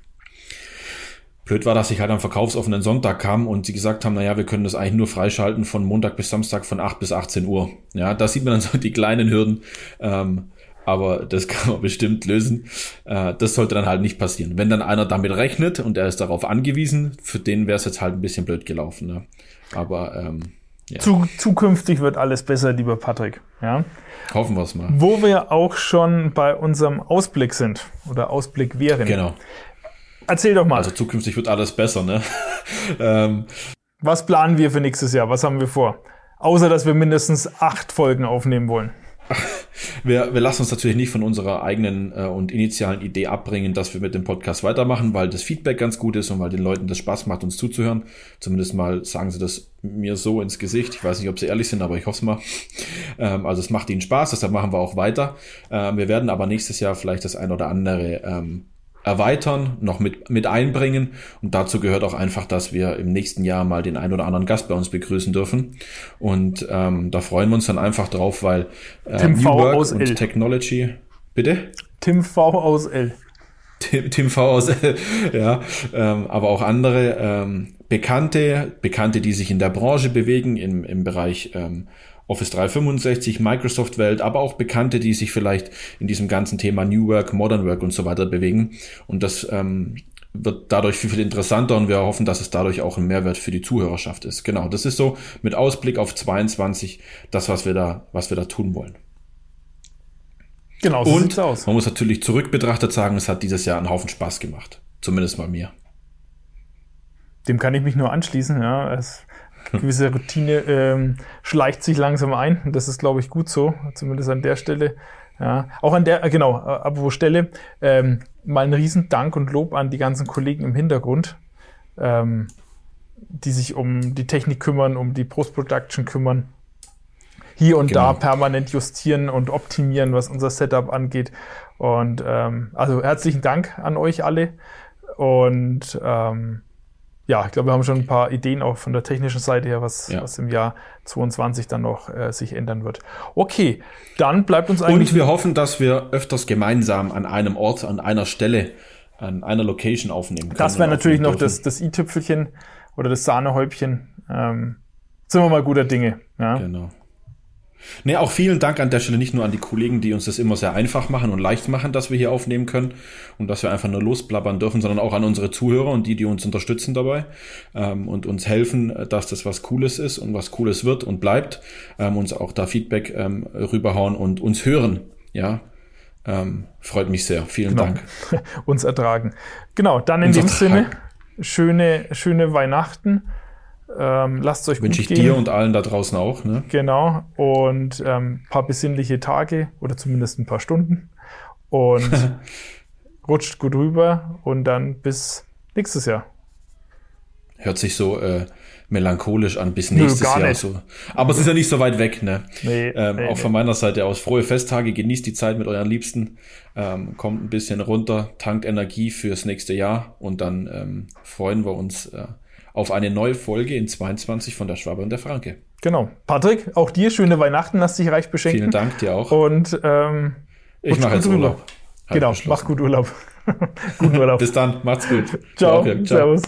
Blöd war, dass ich halt am verkaufsoffenen Sonntag kam und sie gesagt haben, naja, wir können das eigentlich nur freischalten von Montag bis Samstag von 8 bis 18 Uhr. Ja, da sieht man dann so die kleinen Hürden. Ähm, aber das kann man bestimmt lösen. Äh, das sollte dann halt nicht passieren. Wenn dann einer damit rechnet und er ist darauf angewiesen, für den wäre es jetzt halt ein bisschen blöd gelaufen. Ne? Aber ähm, ja. Zu, zukünftig wird alles besser, lieber Patrick. Ja? Hoffen wir es mal. Wo wir auch schon bei unserem Ausblick sind oder Ausblick wären. Genau. Erzähl doch mal. Also zukünftig wird alles besser, ne? ähm. Was planen wir für nächstes Jahr? Was haben wir vor? Außer, dass wir mindestens acht Folgen aufnehmen wollen. Wir, wir lassen uns natürlich nicht von unserer eigenen äh, und initialen Idee abbringen, dass wir mit dem Podcast weitermachen, weil das Feedback ganz gut ist und weil den Leuten das Spaß macht, uns zuzuhören. Zumindest mal sagen sie das mir so ins Gesicht. Ich weiß nicht, ob sie ehrlich sind, aber ich hoffe es mal. Ähm, also es macht ihnen Spaß, deshalb machen wir auch weiter. Ähm, wir werden aber nächstes Jahr vielleicht das ein oder andere ähm, erweitern, noch mit, mit einbringen. Und dazu gehört auch einfach, dass wir im nächsten Jahr mal den ein oder anderen Gast bei uns begrüßen dürfen. Und ähm, da freuen wir uns dann einfach drauf, weil äh, Tim New v Work aus und L. Technology. Bitte? Tim V aus L. Tim, Tim V aus L, ja, ähm, aber auch andere ähm, Bekannte, Bekannte, die sich in der Branche bewegen, im, im Bereich ähm, Office 365, Microsoft-Welt, aber auch Bekannte, die sich vielleicht in diesem ganzen Thema New Work, Modern Work und so weiter bewegen. Und das ähm, wird dadurch viel, viel interessanter und wir hoffen, dass es dadurch auch ein Mehrwert für die Zuhörerschaft ist. Genau, das ist so mit Ausblick auf 22 das, was wir da, was wir da tun wollen. Genau, so und aus. man muss natürlich zurück betrachtet sagen, es hat dieses Jahr einen Haufen Spaß gemacht. Zumindest bei mir. Dem kann ich mich nur anschließen, ja. Es gewisse Routine ähm, schleicht sich langsam ein. Das ist, glaube ich, gut so, zumindest an der Stelle. Ja, auch an der, äh, genau, äh, apropos Stelle, ähm, mal ein Riesendank und Lob an die ganzen Kollegen im Hintergrund, ähm, die sich um die Technik kümmern, um die Post-Production kümmern, hier und genau. da permanent justieren und optimieren, was unser Setup angeht. Und ähm, also herzlichen Dank an euch alle. Und ähm, ja, ich glaube, wir haben schon ein paar Ideen auch von der technischen Seite her, was, ja. was im Jahr 22 dann noch äh, sich ändern wird. Okay, dann bleibt uns eigentlich. Und wir hoffen, dass wir öfters gemeinsam an einem Ort, an einer Stelle, an einer Location aufnehmen können. Das wäre natürlich noch das, das i-Tüpfelchen oder das Sahnehäubchen. Ähm, sind wir mal guter Dinge. Ja? Genau. Nee, auch vielen Dank an der Stelle nicht nur an die Kollegen, die uns das immer sehr einfach machen und leicht machen, dass wir hier aufnehmen können und dass wir einfach nur losblabbern dürfen, sondern auch an unsere Zuhörer und die, die uns unterstützen dabei ähm, und uns helfen, dass das was Cooles ist und was Cooles wird und bleibt, ähm, uns auch da Feedback ähm, rüberhauen und uns hören. Ja, ähm, freut mich sehr. Vielen genau. Dank. uns ertragen. Genau, dann in uns dem ertragen. Sinne schöne, schöne Weihnachten ähm, lasst euch Wünsche ich gehen. dir und allen da draußen auch. Ne? Genau. Und ähm, paar besinnliche Tage oder zumindest ein paar Stunden. Und rutscht gut rüber und dann bis nächstes Jahr. Hört sich so äh, melancholisch an bis nächstes Nö, Jahr. So. Aber es ist ja nicht so weit weg, ne? Nee, ähm, nee, auch von meiner Seite aus. Frohe Festtage, genießt die Zeit mit euren Liebsten, ähm, kommt ein bisschen runter, tankt Energie fürs nächste Jahr und dann ähm, freuen wir uns äh, auf eine neue Folge in 22 von der Schwabe und der Franke. Genau. Patrick, auch dir schöne Weihnachten, lass dich reich beschenken. Vielen Dank dir auch. Und ähm, ich mache jetzt Urlaub. Halt genau, mach gut Urlaub. Guten Urlaub. Bis dann, macht's gut. Ciao, Ciao. Servus.